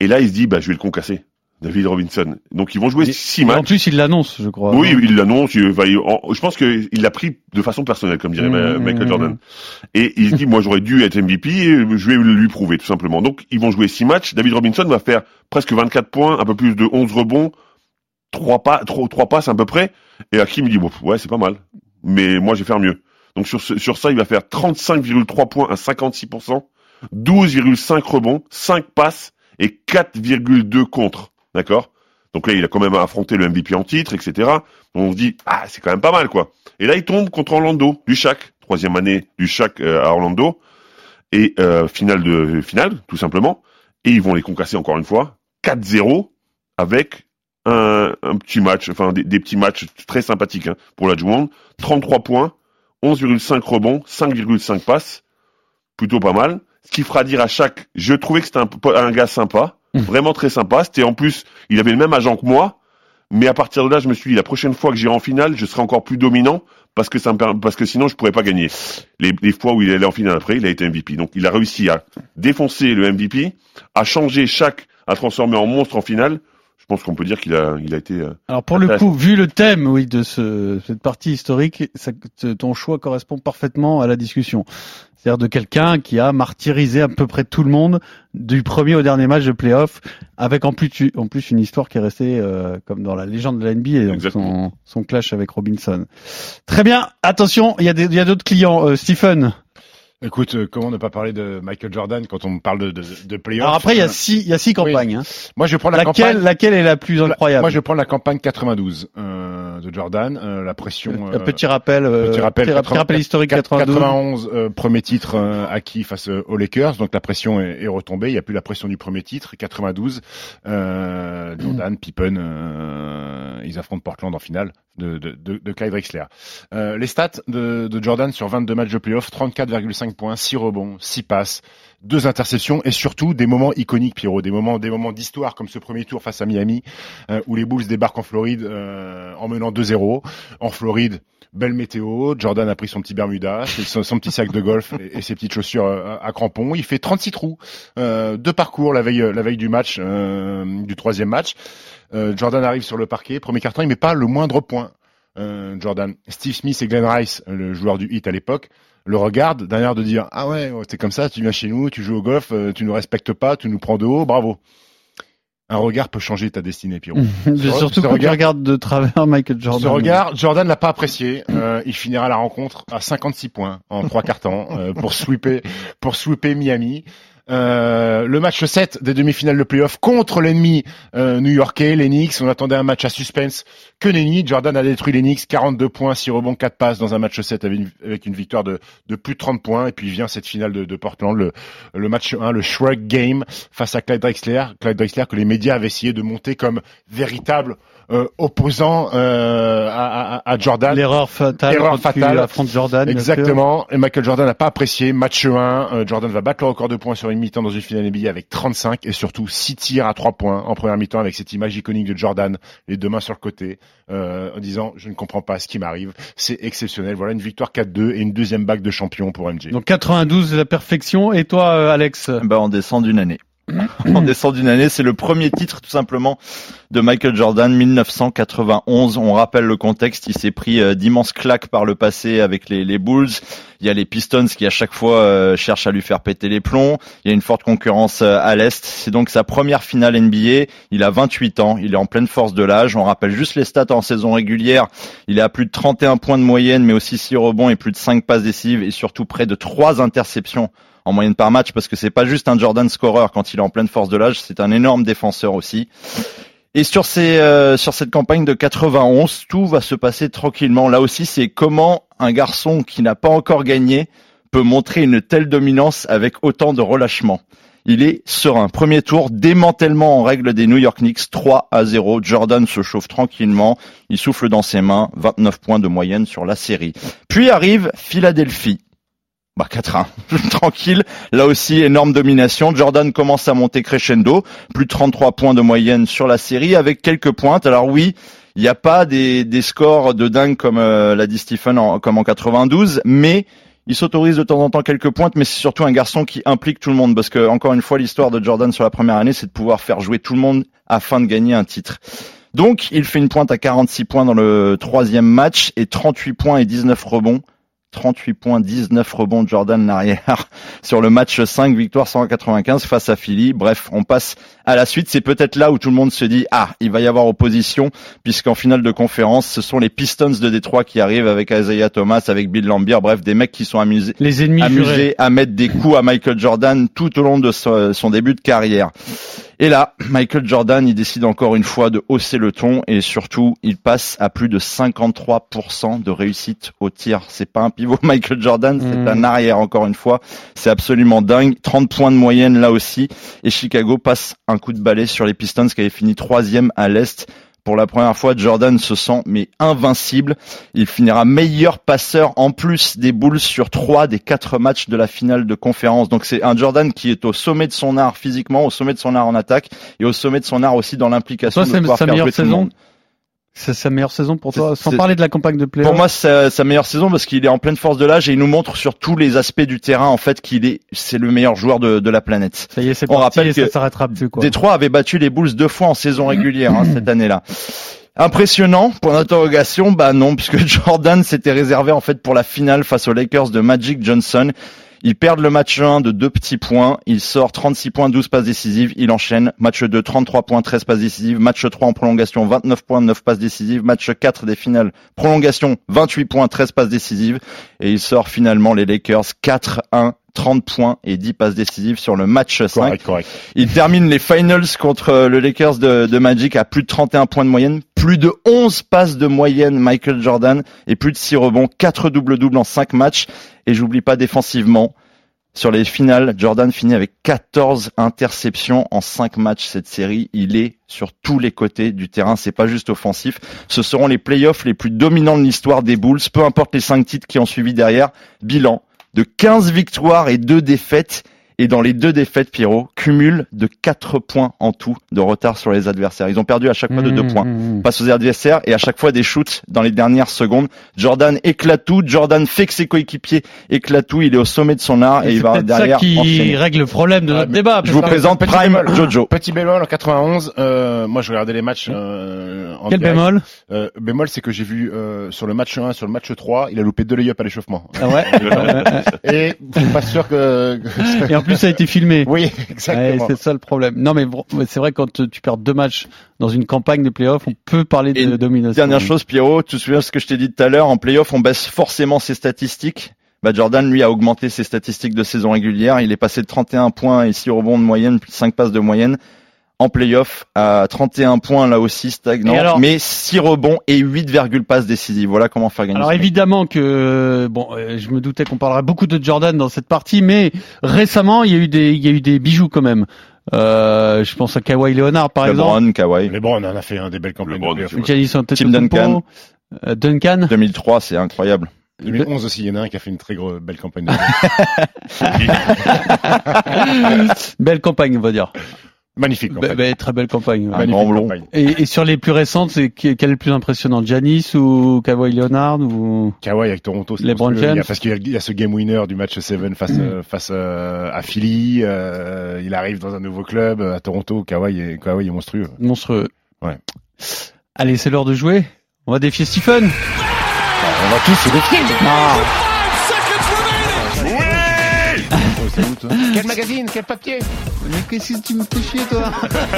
Et là, il se dit, bah, je vais le concasser. David Robinson. Donc, ils vont jouer Et- six Et En matchs. plus, il l'annonce, je crois. Oui, il l'annonce. Je pense qu'il l'a pris de façon personnelle, comme dirait Mhm. Michael Jordan. Et il se dit, moi, j'aurais dû être MVP, et je vais lui prouver, tout simplement. Donc, ils vont jouer six matchs. David Robinson va faire presque 24 points, un peu plus de 11 rebonds, trois pas, trois, trois passes à peu près. Et Hakim, dit, bon, ouais, c'est pas mal. Mais moi, je vais faire mieux. Donc, sur, ce- sur ça, il va faire 35,3 points à 56%, 12,5 rebonds, 5 passes et 4,2 contre. D'accord? Donc là, il a quand même affronté le MVP en titre, etc. On se dit, ah, c'est quand même pas mal, quoi. Et là, il tombe contre Orlando, du Shaq, troisième année du Shaq euh, à Orlando, et euh, finale de finale, tout simplement. Et ils vont les concasser encore une fois, 4-0, avec un, petit match, enfin des, petits matchs très sympathiques hein, pour la Juwon. 33 points, 11,5 rebonds, 5,5 passes, plutôt pas mal. Ce qui fera dire à Shaq, je trouvais que c'était un gars sympa, vraiment très sympa. C'était en plus, il avait le même agent que moi. Mais à partir de là, je me suis dit, la prochaine fois que j'irai en finale, je serai encore plus dominant parce que ça me parce que sinon je pourrais pas gagner. Les, les fois où il est allé en finale après, il a été MVP. Donc il a réussi à défoncer le MVP, à changer chaque, à transformer en monstre en finale. Je pense qu'on peut dire qu'il a, il a été. euh, Alors pour le coup, vu le thème, oui, de ce, cette partie historique, ça, ton choix correspond parfaitement à la discussion. C'est-à-dire de quelqu'un qui a martyrisé à peu près tout le monde du premier au dernier match de playoff, avec en plus, en plus une histoire qui est restée euh, comme dans la légende de la NBA, donc son, son clash avec Robinson. Très bien, attention, il y a des- il y a d'autres clients. Euh, Stephen, Écoute, euh, comment ne pas parler de Michael Jordan quand on parle de, de, de playoffs Alors après, il y a Euh, six, il y a six campagnes. hein. Moi, je prends la Laquelle, campagne. laquelle est la plus incroyable Moi, je prends la campagne 92 euh, de Jordan. euh, la pression. Un euh, petit rappel, euh, Petit rappel, petit, petit 80 rappel historique 91, 92. euh, premier titre euh, acquis face aux Lakers, donc la pression est, est retombée. Il n'y a plus la pression du premier titre. 92, euh, Jordan, Pippen, euh, ils affrontent Portland en finale de, de, de, de Clyde. Euh, les stats de, de Jordan sur 22 matchs de playoff 34,5 points, 6 rebonds, 6 passes, deux interceptions et surtout des moments iconiques, Pierrot, des moments, des moments d'histoire comme ce premier tour face à Miami euh, où les Bulls débarquent en Floride euh, en menant 2-0. En Floride, belle météo. Jordan a pris son petit Bermuda, son, petit sac de golf et, ses petites chaussures euh, à crampons. Il fait 36 trous, euh, deux parcours la veille, la veille du match, euh, du troisième match. Jordan arrive sur le parquet, premier carton, il met pas le moindre point. Jordan, Steve Smith et Glenn Rice, le joueur du hit à l'époque, le regardent d'un air de dire ah ouais c'est comme ça, tu viens chez nous, tu joues au golf, euh, tu nous respectes pas, tu nous prends de haut, bravo. Un regard peut changer ta destinée, Pierrot. <laughs> Surtout quand tu regard- regardes de travers Michael Jordan. ce regard, Jordan l'a pas apprécié. Euh, il finira la rencontre à 56 points en trois quarts temps euh, pour sweeper pour sweeper Miami. Euh, le match 7 des demi-finales de playoff contre l'ennemi euh, new-yorkais, Knicks. On attendait un match à suspense. Que nenni, Jordan a détruit Knicks, 42 points, 6 rebonds, 4 passes dans un match 7 avec une, victoire de, plus de 30 points. Et puis vient cette finale de, de Portland, le, le match 1, le Shrug Game face à Clyde Drexler. Clyde Drexler que les médias avaient essayé de monter comme véritable euh, opposant euh, à, à- à Jordan. L'erreur fatale Erreur quand tu fatale. affrontes Jordan. Exactement. Et Michael Jordan n'a pas apprécié. Match 1, euh, Jordan va battre le record de points sur une mi-temps dans une finale NBA avec 35 et surtout 6 tirs à 3 points en première mi-temps avec cette image iconique de Jordan, les deux mains sur le côté, euh, en disant je ne comprends pas ce qui m'arrive. C'est exceptionnel. Voilà une victoire 4-2 et une deuxième bague de champion pour MJ. Donc 92, la perfection. Et toi, euh, Alex? Bah, on descend d'une année. <laughs> on descend d'une année, c'est le premier titre tout simplement de Michael Jordan 1991. On rappelle le contexte, il s'est pris euh, d'immenses claques par le passé avec les, les Bulls. Il y a les Pistons qui à chaque fois euh, cherchent à lui faire péter les plombs. Il y a une forte concurrence euh, à l'est. C'est donc sa première finale NBA. Il a 28 ans, il est en pleine force de l'âge. On rappelle juste les stats en saison régulière. Il est à plus de 31 points de moyenne, mais aussi 6 rebonds et plus de 5 passes décisives et surtout près de 3 interceptions en moyenne par match parce que c'est pas juste un Jordan scorer quand il est en pleine force de l'âge, c'est un énorme défenseur aussi. Et sur ces euh, sur cette campagne de 91, tout va se passer tranquillement. Là aussi, c'est comment un garçon qui n'a pas encore gagné peut montrer une telle dominance avec autant de relâchement. Il est serein. Premier tour, démantèlement en règle des New York Knicks, 3 à 0. Jordan se chauffe tranquillement. Il souffle dans ses mains, 29 points de moyenne sur la série. Puis arrive Philadelphie. Bah 4-1, <laughs> tranquille. Là aussi, énorme domination. Jordan commence à monter crescendo, plus de 33 points de moyenne sur la série avec quelques pointes. Alors oui, il n'y a pas des, scores de dingue comme euh, l'a dit Stephen en, comme en 92, mais il s'autorise de temps en temps quelques pointes, mais c'est surtout un garçon qui implique tout le monde parce que encore une fois, l'histoire de Jordan sur la première année, c'est de pouvoir faire jouer tout le monde afin de gagner un titre. Donc, il fait une pointe à 46 points dans le troisième match et 38 points et 19 rebonds 38 points, 19 rebonds de Jordan l'arrière <laughs> sur le match 5, victoire 195 face à Philly. Bref, on passe à la suite. C'est peut-être là où tout le monde se dit, ah, il va y avoir opposition, puisqu'en finale de conférence, ce sont les Pistons de Détroit qui arrivent avec Isaiah Thomas, avec Bill Lambier. Bref, des mecs qui sont amusés, Les ennemis amusés jurés. à mettre des coups à Michael Jordan tout au long de son, début de carrière. Et là, Michael Jordan, il décide encore une fois de hausser le ton et surtout, il passe à plus de 53% de réussite au tir. C'est pas un pivot <laughs> Michael Jordan, c'est Mm. un arrière encore une fois. C'est absolument dingue. 30 points de moyenne là aussi. Et Chicago passe un coup de balai sur les Pistons qui avaient fini troisième à l'Est. Pour la première fois, Jordan se sent mais invincible. Il finira meilleur passeur en plus des Bulls sur trois des quatre matchs de la finale de conférence. Donc c'est un Jordan qui est au sommet de son art physiquement, au sommet de son art en attaque et au sommet de son art aussi dans l'implication de pouvoir sa faire meilleure jouer tout le monde. C'est sa meilleure saison pour toi, sans parler de la campagne de playoff. Pour moi, c'est sa meilleure saison parce qu'il est en pleine force de l'âge et il nous montre sur tous les aspects du terrain en fait qu'il est c'est le meilleur joueur de, de la planète. ça y est, c'est on rappelle et ça s'arrêtera plus quoi. Détroit avait battu les Bulls deux fois en saison régulière hein, cette année-là. Impressionnant, point d'interrogation, bah non, puisque <laughs> Jordan s'était réservé en fait pour la finale face aux Lakers de Magic Johnson. Ils perdent le match 1 de deux petits points. Il sort 36 points, 12 passes décisives. Il enchaîne. Match 2, 33 points, 13 passes décisives. Match 3 en prolongation, 29 points, 9 passes décisives. Match 4 des finales, prolongation, 28 points, 13 passes décisives. Et il sort finalement les Lakers 4-1 30 points et 10 passes décisives sur le match 5. Correct, correct. Il termine les finals contre le Lakers de, de, Magic à plus de 31 points de moyenne, plus de 11 passes de moyenne Michael Jordan et plus de 6 rebonds, 4 double-doubles en 5 matchs. Et j'oublie pas défensivement, sur les finales, Jordan finit avec 14 interceptions en 5 matchs cette série. Il est sur tous les côtés du terrain, c'est pas juste offensif. Ce seront les playoffs les plus dominants de l'histoire des Bulls, peu importe les 5 titres qui ont suivi derrière. Bilan de 15 victoires et 2 défaites. Et dans les deux défaites, Pierrot cumule de 4 points en tout de retard sur les adversaires. Ils ont perdu à chaque fois de 2 Mmh, points mmh, face aux adversaires et à chaque fois des shoots dans les dernières secondes. Jordan éclate tout. Jordan fait que ses coéquipiers éclatent tout. Il est au sommet de son art et, Et il c'est va peut-être derrière ça qui enchaîner. règle le problème de notre mais débat. Je vous présente Petit Prime bémol. Jojo. Petit bémol en 91, euh, moi je regardais les matchs euh, en Quel direct. bémol Euh, bémol, c'est que j'ai vu euh, sur le match 1, sur le match 3, il a loupé deux lay-up à l'échauffement. Ah ouais. <laughs> Et je suis pas sûr que... Et en plus, ça a été filmé. Oui, <laughs> Ouais, exactement. c'est ça le problème. Non, mais bon, c'est vrai quand tu perds deux matchs dans une campagne de playoffs, on peut parler de domination. Dernière chose, Pierrot, tu te souviens de ce que je t'ai dit tout à l'heure, en playoff, on baisse forcément ses statistiques. Bah, Jordan, lui, a augmenté ses statistiques de saison régulière. Il est passé de 31 points et 6 rebonds de moyenne, plus de 5 passes de moyenne. En playoff, à 31 points, là aussi, stagnant. Alors- mais 6 rebonds et 8, passes décisives. Voilà comment faire gagner. Alors évidemment que bon, euh, je me doutais qu'on parlerait beaucoup de Jordan dans cette partie, mais récemment il y a eu des il y a eu des bijoux quand même. Euh, je pense à Kawhi Leonard par exemple, LeBron, Kawhi. Mais bon, on en a fait un des belles campagnes. LeBron, de Tim Duncan. euh, Duncan. 2003, c'est incroyable. 2011 aussi, il y en a un qui a fait une très grosse, belle campagne. <laughs> Belle campagne on va dire. Magnifique campagne. très belle campagne. blond. campagne. Et, et sur les plus récentes, c'est qui- quel est le plus impressionnant, Giannis ou Kawhi Leonard ou Kawhi avec Toronto, y a- James? parce qu'il y a, il y a ce game winner du match 7 face euh, face euh, à Philly. euh, il arrive dans un nouveau club euh, à Toronto. Kawhi est, Kawhi est monstrueux. monstrueux Ouais. Allez, c'est l'heure de jouer. On va défier Stephen. On va tous se défier. Ah. Quel magazine Quel papier Mais qu'est-ce que tu me fais chier, toi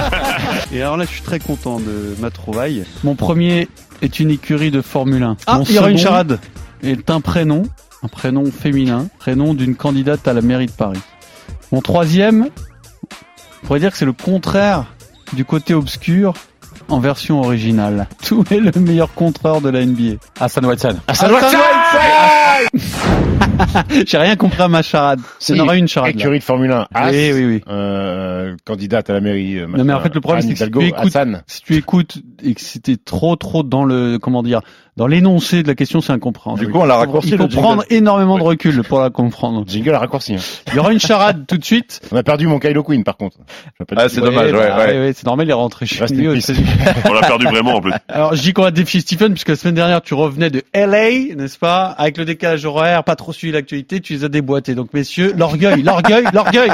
<laughs> Et alors là, je suis très content de ma trouvaille. Mon premier est une écurie de Formule 1. Ah, Mon il y aura une charade. Est un prénom, un prénom féminin, prénom d'une candidate à la mairie de Paris. Mon troisième, on pourrait dire que c'est le contraire du côté obscur en version originale. <laughs> Tout est le meilleur contreur de la NBA. Hassan Whiteside. Hassan <laughs> J'ai rien compris à ma charade. En aura une charade. là. Écurie de Formule 1. As, Oui, oui, oui. euh, candidate à la mairie. euh, Non mais en fait le problème c'est que si tu écoutes, si tu écoutes et que c'était trop trop dans le comment dire dans l'énoncé de la question c'est incompréhensible. Du coup, on l'a raccourci, Il faut prendre énormément de recul pour la comprendre. Jingle a raccourci. hein. Il y aura une charade tout de suite. On a perdu mon Kylo Queen par contre. Ah, c'est dommage, ouais, bah, ouais. ouais, c'est normal, il est rentré chez lui. <laughs> On l'a perdu vraiment en plus. <laughs> Alors je dis qu'on va défier Stephen puisque la semaine dernière tu revenais de LA, n'est-ce pas? Avec le décalage horaire, pas trop suivi l'actualité, tu les as déboîtés. Donc messieurs, l'orgueil, l'orgueil, l'orgueil.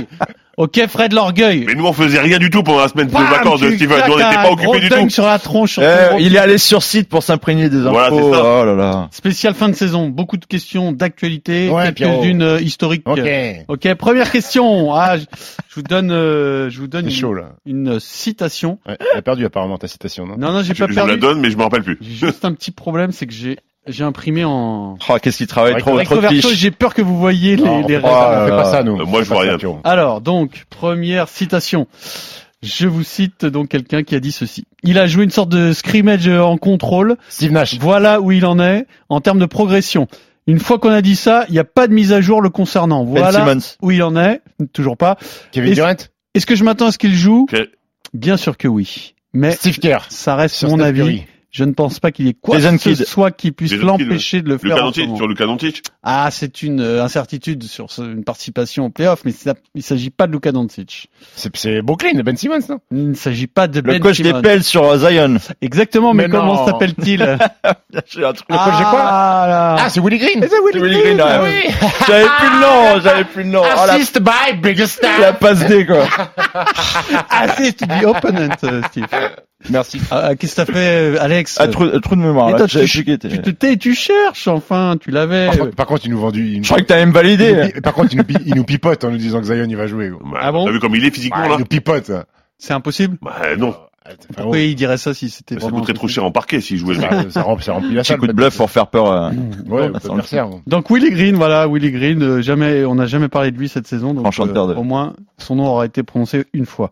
Ok Fred, l'orgueil. Mais nous, on faisait rien du tout pendant la semaine de Bam, vacances de Steven. Nous, on n'était pas occupés du tout. sur la tronche. gros il est allé sur site pour s'imprégner des infos. Voilà, c'est ça. Oh là là. Spécial fin de saison, beaucoup de questions d'actualité, Ouais, quelques-unes euh, historiques. Ok. Ok, première question. Ah, je, je vous donne, euh, je vous donne une, chaud là. une citation. Ouais, elle a perdu apparemment ta citation, non? Non, non, j'ai Je, pas je vous la perdu. donne, mais je me rappelle plus. Juste un petit problème, c'est que j'ai j'ai imprimé en Oh, qu'est-ce qu'il travaille trop, trop de verso. fiches. J'ai peur que vous voyez les, Non, on les fait pas règles. ça, on fait pas ça, nous. Euh, moi, je vois rien. Alors, donc, première citation. Je vous cite donc quelqu'un qui a dit ceci. Il a joué une sorte de scrimmage en contrôle. Steve Nash. Voilà où il en est en termes de progression. Une fois qu'on a dit ça, il n'y a pas de mise à jour le concernant. Ben Voilà Simmons. où il en est. Toujours pas. Kevin Est-ce- Durant. Est-ce que je m'attends à ce qu'il joue Bien sûr que oui. Mais Steve Kerr. ça reste Sur mon Steph avis. Curry. Je ne pense pas qu'il y ait quoi que ce soit qui puisse l'empêcher de le faire. Ce Doncic, sur Luka Doncic. Ah, c'est une euh, incertitude sur ce- une participation au playoff, mais ça- il ne s'agit pas de Luka Doncic. C'est, c'est Brooklyn, Ben Simmons, non? Il ne s'agit pas de Le Ben coach des Simmons. pelles sur euh, Zion. Exactement, mais, Mais comment s'appelle-t-il? <laughs> J'ai un truc. Le coach? Ah, là. Ah, c'est Willie Green. C'est Willie Green, Ah ouais. oui. <laughs> J'avais plus le nom, j'avais plus le nom. Oh, la, Assist by Biggest Star. la passe D, quoi. <laughs> Assist the opponent, euh, Steve. Merci. Ah, Qu'est-ce que t'as fait, Alex Ah, trou, trou de mémoire. Mais toi, tu, était. tu te tais et tu cherches, enfin, tu l'avais. Par, contre, par contre, ils nous vendent du. ils nous- Je crois que t'allais me ils valider. nous Par contre, ils nous, ils nous pipotent en nous disant que Zion il va jouer. Bah, Ah bon T'as vu comme il est physiquement Ouais, là ils nous pipotent. C'est impossible Bah non, Pourquoi il dirait ça si c'était ça coûterait trop cher en parquet s'il jouait. Ça, ça, remplit, ça remplit la Petit salle. coup de bluff pour faire peur. euh, Ouais. Donc Willy Green, voilà, Willy Green, euh, jamais, on n'a jamais parlé de lui cette saison, donc Enchanteur de- au moins son nom aura été prononcé une fois.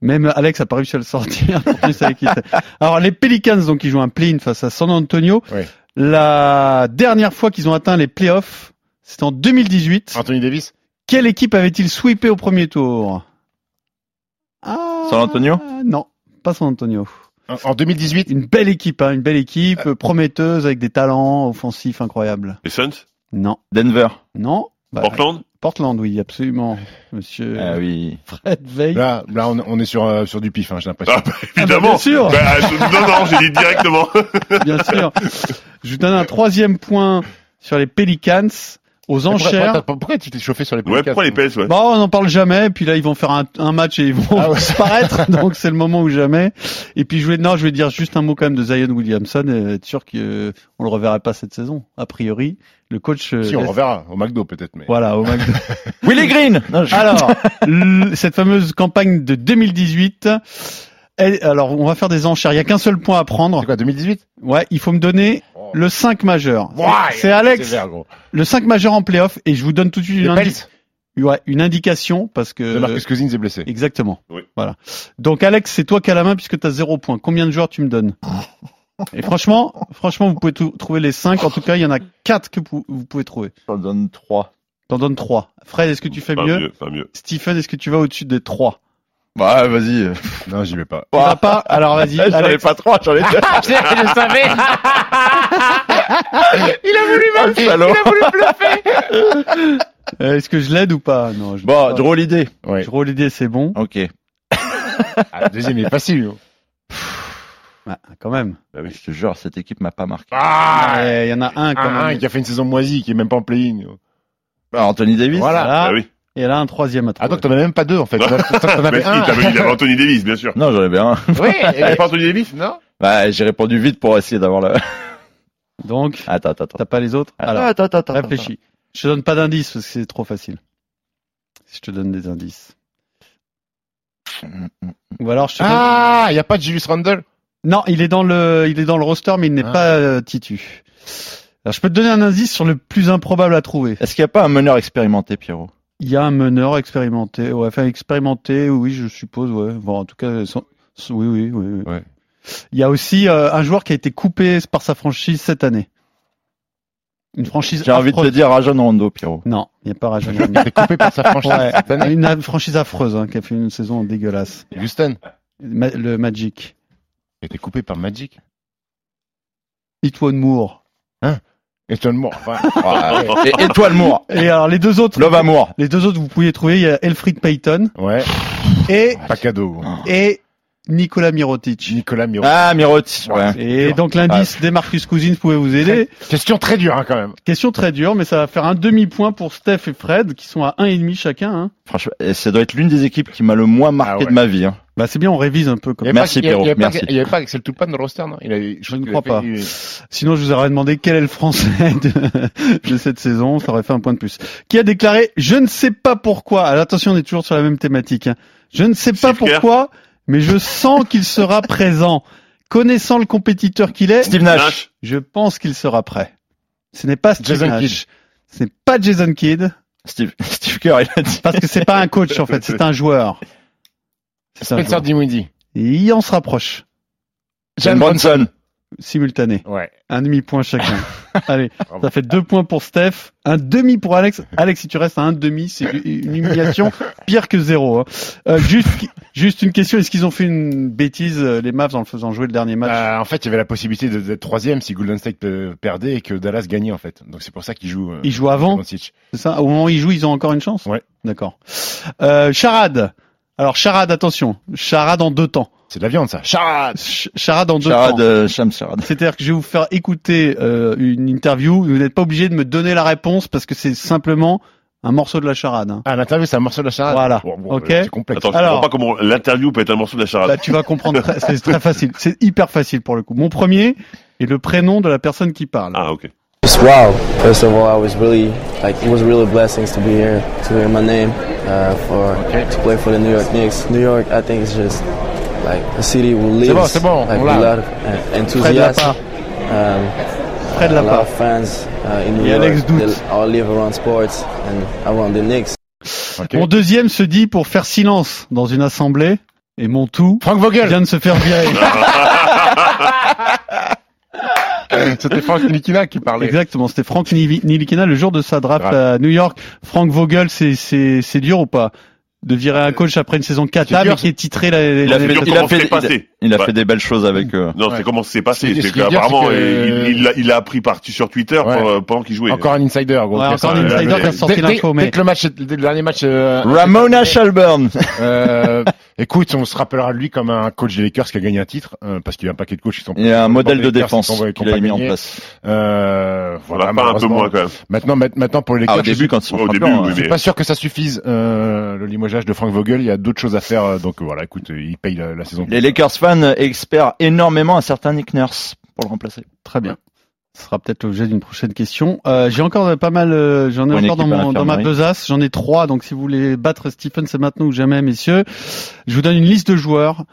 Même Alex a pas réussi à le sortir. <laughs> Alors les Pelicans, donc ils jouent un play-in face à San Antonio. La dernière fois qu'ils ont atteint les playoffs, c'était en 2018. Anthony Davis? Quelle équipe avait-il sweepé au premier tour? Ah, San Antonio? Non, pas San Antonio. En- En 2018. Une belle équipe, hein, une belle équipe, euh, prometteuse avec des talents offensifs incroyables. Les Suns? Non, Denver? non. Bah, Portland? Portland, oui, absolument. Monsieur Ah oui. Fred Veil. Là, là, on, on est sur euh, sur du pif, hein, j'ai l'impression. Ah bah évidemment bien sûr. Bah, euh, Non, non, j'ai dit directement <laughs> Bien sûr. Je vous donne un troisième point sur les Pelicans aux enchères. Pourquoi, pourquoi tu t'es chauffé sur les Ouais, Pelicans pourquoi les PS, ouais Bon, on n'en parle jamais. Puis là, ils vont faire un, un match et ils vont Ah ouais. <laughs> disparaître. donc c'est le moment ou jamais. Et puis je vais non, je vais dire juste un mot quand même de Zion Williamson. Et être sûr que on le reverra pas cette saison. A priori, le coach. euh, Si, on laisse- reverra au McDo peut-être, mais. Voilà, au McDo. <laughs> Willy Green. Non, je- Alors, <laughs> cette fameuse campagne de 2018. Elle- alors, on va faire des enchères. Il y a qu'un seul point à prendre. C'est quoi, 2018 Ouais, il faut me donner Oh. le 5 majeur. C'est- Ouais, c'est Alex. gros. Le 5 majeur en playoff et je vous donne tout de suite une, indi- ouais, une indication parce que de Marcus Cousins est blessé. exactement. Oui. Voilà. Donc Alex, c'est toi qui as la main puisque tu as 0 point. Combien de joueurs tu me donnes? <laughs> Et franchement, franchement, vous pouvez tout- trouver les 5. En tout cas, il y en a 4 que vous, vous pouvez trouver. J'en donne 3. T'en donnes 3. Fred, est-ce que tu fais Pas mieux, mieux, pas mieux. Stephen, est-ce que tu vas au-dessus des 3 Bah, vas-y. Non, j'y vais pas. Tu vas pas? Alors vas-y. <laughs> J'en ai pas 3, j'en ai 2. <laughs> je savais. <laughs> Il a voulu Euh, Est-ce que je l'aide ou pas? Non. Je Bon, pas. drôle l'idée. Ouais. Je roule l'idée, c'est bon. Ok. Ah, le deuxième il est facile. Ouais, quand même. Bah oui, je te jure, cette équipe m'a pas marqué. Ah Ouais, Il y en a un quand un, un même. qui a fait une saison moisie, qui est même pas en play-in. gros. Bah, Anthony Davis. Voilà. Voilà. Ah oui. Et là, un troisième à trouver. Ah donc t'en as même pas deux en fait. T'en avais <laughs> il un. avait, il avait Anthony Davis, bien sûr. Non, j'en avais un. Oui. <laughs> Il avait pas Anthony Davis Non. Bah, j'ai répondu vite pour essayer d'avoir le. <laughs> Donc, Attends, attends, attends. t'as pas les autres Alors, attends, attends, attends. réfléchis. Je te donne pas d'indices parce que c'est trop facile. Si je te donne des indices. Ou alors je te donne... Ah, y a pas de Julius Randle? Non, il est dans le, il est dans le roster, mais il n'est Ah. pas euh, Titu. Alors je peux te donner un indice sur le plus improbable à trouver. Est-ce qu'il n'y a pas un meneur expérimenté, Pierrot? Il y a un meneur expérimenté, ouais, enfin expérimenté, oui, je suppose, ouais. Bon, en tout cas, sans- oui, oui, oui. oui. Ouais. Il y a aussi euh, un joueur qui a été coupé par sa franchise cette année. Une franchise. J'ai envie de te dire Rajon Rondo, Pierrot. Non, il n'y a pas Rajon Il a été coupé par sa franchise Ouais, cette année. une franchise affreuse hein, qui a fait une saison dégueulasse. Houston. Ma- le Magic. Il a été coupé par Magic. Itwon Moore. Et John Moore. Enfin, <laughs> Ah, et Étoile Moore. Et alors les deux autres, Love Amour. les deux autres, vous pouviez trouver. Il y a Elfrid Payton ouais. et Pas cadeau. et Nicolas Mirotic. Nicolas Miro. Ah, Miroti. Ouais. Et donc l'indice des Marcus Cousins pouvait vous aider. Question très dure hein, quand même. Question très dure, mais ça va faire un demi-point pour Steph et Fred, qui sont à un et demi chacun. Hein. Franchement, ça doit être l'une des équipes qui m'a le moins marqué Ah ouais. de ma vie. hein. Bah c'est bien, on révise un peu. Comme... Merci, Pierrot. Il y avait pas Axel Touplan dans le roster, non? Il avait, Je ne qu'il crois pas. fait- Sinon, je vous aurais demandé quel est le français de, de cette saison. Ça aurait fait un point de plus. Qui a déclaré Je ne sais pas pourquoi. Alors attention, on est toujours sur la même thématique. hein. Je ne sais pas Kerr. Mais je sens qu'il sera présent. Connaissant le compétiteur qu'il est, Steve Nash. Je pense qu'il sera prêt. Ce n'est pas Steve Jason Nash. Ce n'est pas Jason Kidd, Steve, <laughs> Steve Kerr, il a dit. parce que c'est pas un coach en fait, c'est un joueur. C'est un Spencer joueur. Dinwiddie. Et il en se rapproche. Jalen Bronson. Simultané. Ouais. Un demi-point chacun. <laughs> Allez, Bravo. ça fait deux points pour Steph, un demi pour Alex. Alex, si tu restes à un demi, c'est une humiliation pire que zéro. hein. Euh, juste, juste une question, est-ce qu'ils ont fait une bêtise, euh, les Mavs, en le faisant jouer le dernier match? Euh, en fait, il y avait la possibilité d'être troisième si Golden State euh, perdait et que Dallas gagnait en fait. Donc c'est pour ça qu'ils jouent. euh, Ils jouent avant. C'est ça? Au moment où ils jouent, ils ont encore une chance? Ouais. D'accord. Euh, charade. Alors, charade, attention. Charade en deux temps. C'est de la viande ça. Charade. Ch- charade en deux Charade, temps. euh, Shams Charade. C'est-à-dire que je vais vous faire écouter euh, une interview. Vous n'êtes pas obligé de me donner la réponse parce que c'est simplement Un morceau de la charade. Hein. Ah, l'interview, c'est un morceau de la charade. Voilà. Bon, bon, Ok. C'est complexe. Attends, je Alors- comprends pas comment l'interview peut être un morceau de la charade. Là, tu vas comprendre. très- C'est très facile. C'est hyper facile pour le coup. Mon premier est le prénom de la personne qui parle. Ah, ok. Just wow. First of all, I was really like it was really a blessing to be here, to hear my name, uh, for to play for the New York Knicks. New York, I think, is just like a city who lives bon, c'est bon, like a lot of uh, enthusiasm. Um, Fred a lot Lapart. of fans uh. Alex Dout. They all live around sports and around the Knicks. Ok. Mon deuxième se dit pour faire silence dans une assemblée. Et mon tout Frank Vogel. vient de se faire virer. <laughs> <laughs> C'était Frank Nikina qui parlait. Exactement, c'était Frank Nilikina le jour de sa draft à New York. Frank Vogel, c'est c'est c'est dur ou pas? De virer un coach après une saison cata, dur, mais qui est titré la, Il a fait, il a comment fait, c'est il a- passé. il a fait des belles choses avec eux. Non, Ouais. c'est comment c'est passé. Ce C'est que- il, il, l'a- il a appris par, sur Twitter Ouais. pendant- pendant qu'il jouait. Encore un insider, gros. Ouais, encore un insider Euh, qui a sorti l'info, dès- mais- Dès que le match, dès le dernier match, euh, Ramona Shelburne. euh, <laughs> écoute, on se rappellera de lui comme un coach des Lakers qui a gagné un titre, euh, parce qu'il y a un paquet de coachs qui sont. Il y a un modèle de Lakers défense qu'il a mis en place. Euh, voilà, pas un peu moins quand même. Maintenant, ma- maintenant pour les Lakers, Ah, au je début, suis- quand ils sont au début, hein. oui, je suis pas sûr que ça suffise euh, le limogeage de Frank Vogel. Il y a d'autres choses à faire, euh, donc voilà. Écoute, il paye la, la saison. Les Lakers fans espèrent énormément un certain Nick Nurse pour le remplacer. Très bien. Ce sera peut-être l'objet d'une prochaine question. Euh, j'ai encore pas mal, euh, j'en ai encore dans, mon, ma besace. J'en ai trois, donc si vous voulez battre Stephen, c'est maintenant ou jamais, messieurs. Je vous donne une liste de joueurs.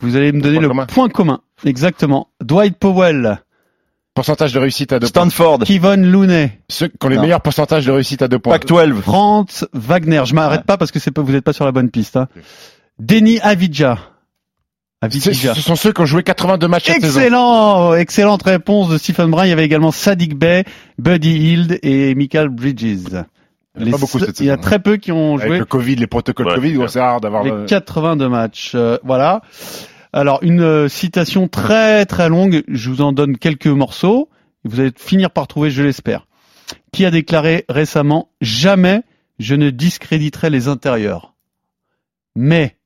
Vous allez me donner point le commun. point commun. Exactement. Dwight Powell, Pourcentage de réussite à deux points. Stanford, Kevin Looney, Ceux qui ont les Non. meilleurs pourcentages de réussite à deux points. Pac-12. Franz Wagner. Je m'arrête pas parce que c'est pas, vous n'êtes pas sur la bonne piste. Hein. Denis Avidja. Ce sont ceux qui ont joué 82 matchs cette saison. Excellent, excellente réponse de Stephen Brun. Il y avait également Sadik Bey, Buddy Hield et Michael Bridges. Il y a Les pas beaucoup se- cette il y a saison. très peu qui ont Avec joué le Covid, les protocoles Ouais, Covid, c'est rare d'avoir. les le- 82 matchs. Euh, voilà. Alors une euh, citation très très longue. Je vous en donne quelques morceaux. Et vous allez finir par trouver, je l'espère. Qui a déclaré récemment jamais je ne discréditerai les intérieurs. Mais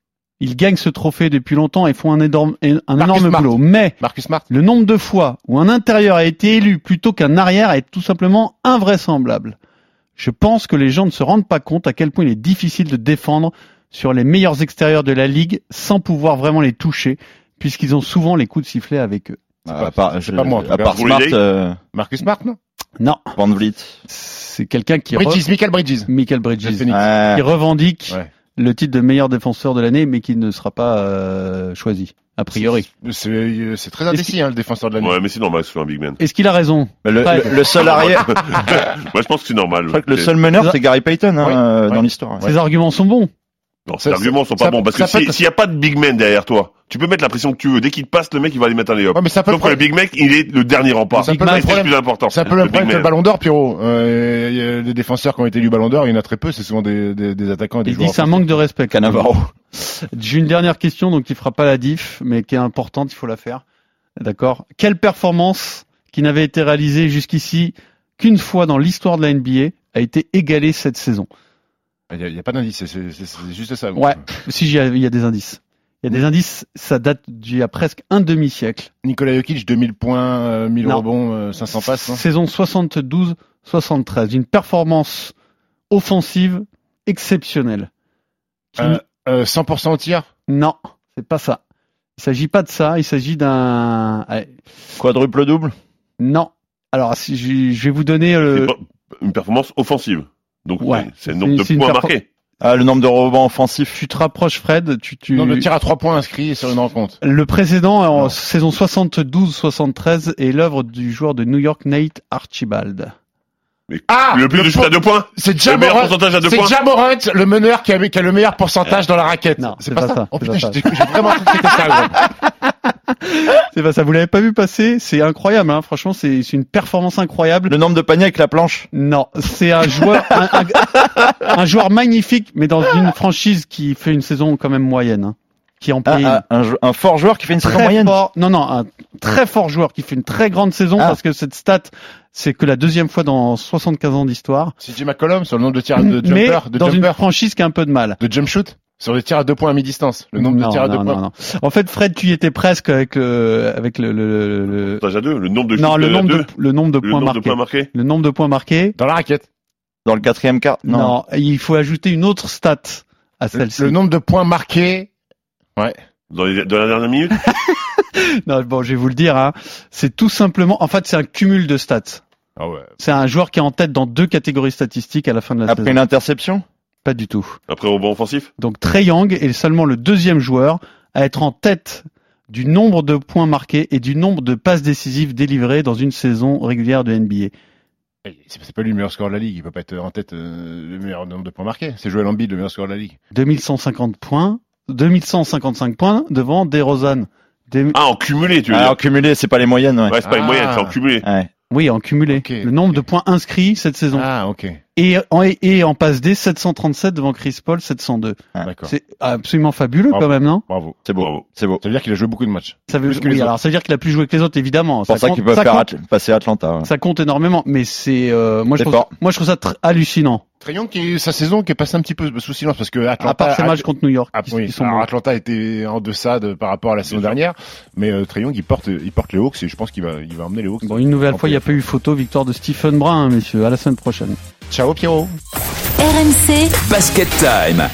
ils gagnent ce trophée depuis longtemps et font un énorme, un Marcus énorme Smart. boulot. Mais Marcus Smart. le nombre de fois où un intérieur a été élu plutôt qu'un arrière est tout simplement invraisemblable. Je pense que les gens ne se rendent pas compte à quel point il est difficile de défendre sur les meilleurs extérieurs de la ligue sans pouvoir vraiment les toucher, puisqu'ils ont souvent les coups de sifflet avec eux. À part, c'est pas moi, à part Smart, euh, Marcus Smart, non? Non, Van Vliet. c'est quelqu'un qui re- Bridges, Michael Bridges. Michael Bridges. Ouais. qui revendique Ouais. Le titre de meilleur défenseur de l'année, mais qui ne sera pas euh, choisi a priori. C'est euh, c'est très indécis, hein, le défenseur de l'année. Ouais, mais c'est normal soit un big man. Est-ce qu'il a raison Mais Le, le- le seul arrière, <laughs> Moi, je pense que c'est normal. je crois que le seul meneur, c'est Gary Payton hein, Oui. euh, dans l'histoire. Ses arguments sont bons. Non, Ça- ces arguments sont pas ça- bons parce ça que peut s'il n'y a pas de big man derrière toi, tu peux mettre la pression que tu veux. Dès qu'il te passe, le mec, il va aller mettre un layup. Ouais, mais Sauf le que le problème. big mec, il est le dernier rempart. C'est un peu Ça, le c'est le problème. plus important. C'est un peu le problème que le ballon d'or, Pierrot. Euh, il y a des défenseurs qui ont été élus ballon d'or, il y en a très peu, c'est souvent des, des, des attaquants et des Il joueurs. dit c'est un manque de respect. Cannavaro. J'ai une dernière question, donc qui fera pas la diff, mais qui est importante, il faut la faire. D'accord. Quelle performance qui n'avait été réalisée jusqu'ici qu'une fois dans l'histoire de la NBA a été égalée cette saison? Il y a, pas d'indice, c'est- juste ça. Ouais. <laughs> Si il y a des indices. Il y a des indices, ça date d'il y a presque un demi-siècle. Nicolas Jokic, 2000 points, euh, 1000 Non. rebonds, euh, 500 passes. non? Saison 72-73. Une performance offensive exceptionnelle. Qui- Euh, euh, 100% au tir? Non, c'est pas ça. Il s'agit pas de ça, il s'agit d'un... Quadruple double? Non. Alors, si je, je vais vous donner euh, le... une performance offensive. Donc, Ouais. c'est le nombre de points marqués. Ah, le nombre de rebonds offensifs. Tu te rapproches, Fred. Tu, tu... Non, le tir à 3 points inscrit sur une rencontre. Le précédent, en Non. saison 72-73, est l'œuvre du joueur de New York, Nate Archibald. Mais Ah le plus de shoot à deux points. C'est Le meilleur Jamorant, pourcentage à deux c'est points. Jamorant, le meneur qui a, qui a le meilleur pourcentage dans la raquette. Non, c'est pas, pas ça. ça, Oh putain, j'ai j'ai vraiment cru que c'était ça. <laughs> <laughs> C'est pas ça, vous l'avez pas vu passer? C'est incroyable, hein. franchement, c'est c'est une performance incroyable. Le nombre de paniers avec la planche? Non, c'est un joueur, un, un- un joueur magnifique, mais dans une franchise qui fait une saison quand même moyenne, hein, qui en paye ah, un, un fort joueur qui fait une saison très moyenne? fort. Non, non, un très fort joueur qui fait une très grande saison Ah. parce que cette stat, c'est que la deuxième fois dans 75 ans d'histoire. CJ McCollum sur le nombre de tirs de Mais jumper, de dans une franchise qui a un peu de mal. de jump shoot, sur les tirs à deux points à mi-distance. Le nombre non, de tirs à deux non, points. non, non. En fait, Fred, tu y étais presque avec le, avec le, le, le- à deux. Le nombre de non, le nombre deux. de, le nombre de Le points nombre de marqués. points marqués. Le nombre de points marqués. Dans la raquette. Dans le quatrième quart Non. il faut ajouter une autre stat à Le, celle-ci. le nombre de points marqués. Ouais. Dans, les- dans la dernière minute <laughs> Non, bon, je vais vous le dire. Hein. C'est tout simplement, en fait, c'est un cumul de stats. Ah ouais. C'est un joueur qui est en tête dans deux catégories statistiques à la fin de la Après saison. une interception? Pas du tout. Après rebond offensif Donc Trey Young est seulement le deuxième joueur à être en tête du nombre de points marqués et du nombre de passes décisives délivrées dans une saison régulière de NBA. C'est pas lui le meilleur score de la ligue. Il peut pas être en tête euh, le meilleur nombre de points marqués. C'est Joel Embiid le meilleur score de la ligue. 2150 points, 2155 points devant DeRozan. Des- Ah, en cumulé, tu veux Ah, dire en cumulé, c'est pas les moyennes, ouais. Ouais, c'est pas Ah. une moyenne, c'est en cumulé. Ouais. Oui, en cumulé. Le nombre de points inscrits cette saison. Ah ok. Et, en, et en passe D, 737 devant Chris Paul, 702. D'accord. C'est absolument fabuleux Bravo. quand même, non? Bravo. C'est beau. Bravo. C'est beau. Ça veut dire qu'il a joué beaucoup de matchs. ça veut, oui, alors ça veut dire qu'il a plus joué que les autres, évidemment. C'est pour ça, compte- qu'ils peuvent ça faire compte- At- passer Atlanta. ouais. Ça compte énormément, mais c'est euh, moi je trouve ça, moi je trouve ça tr- hallucinant. Trayon qui sa saison qui est passée un petit peu sous silence parce que Atlanta. à part ses matchs contre New York, Ah, qui, oui, qui sont alors bons. Atlanta était en deçà de, par rapport à la saison dernière, mais euh, Trae Young, il porte, il porte les Hawks et je pense qu'il va, il va emmener les Hawks. Bon, une nouvelle fois, il n'y a pas eu photo, victoire de Stephen Brun, hein, messieurs. À la semaine prochaine. Ciao Pierrot. RMC Basket Time.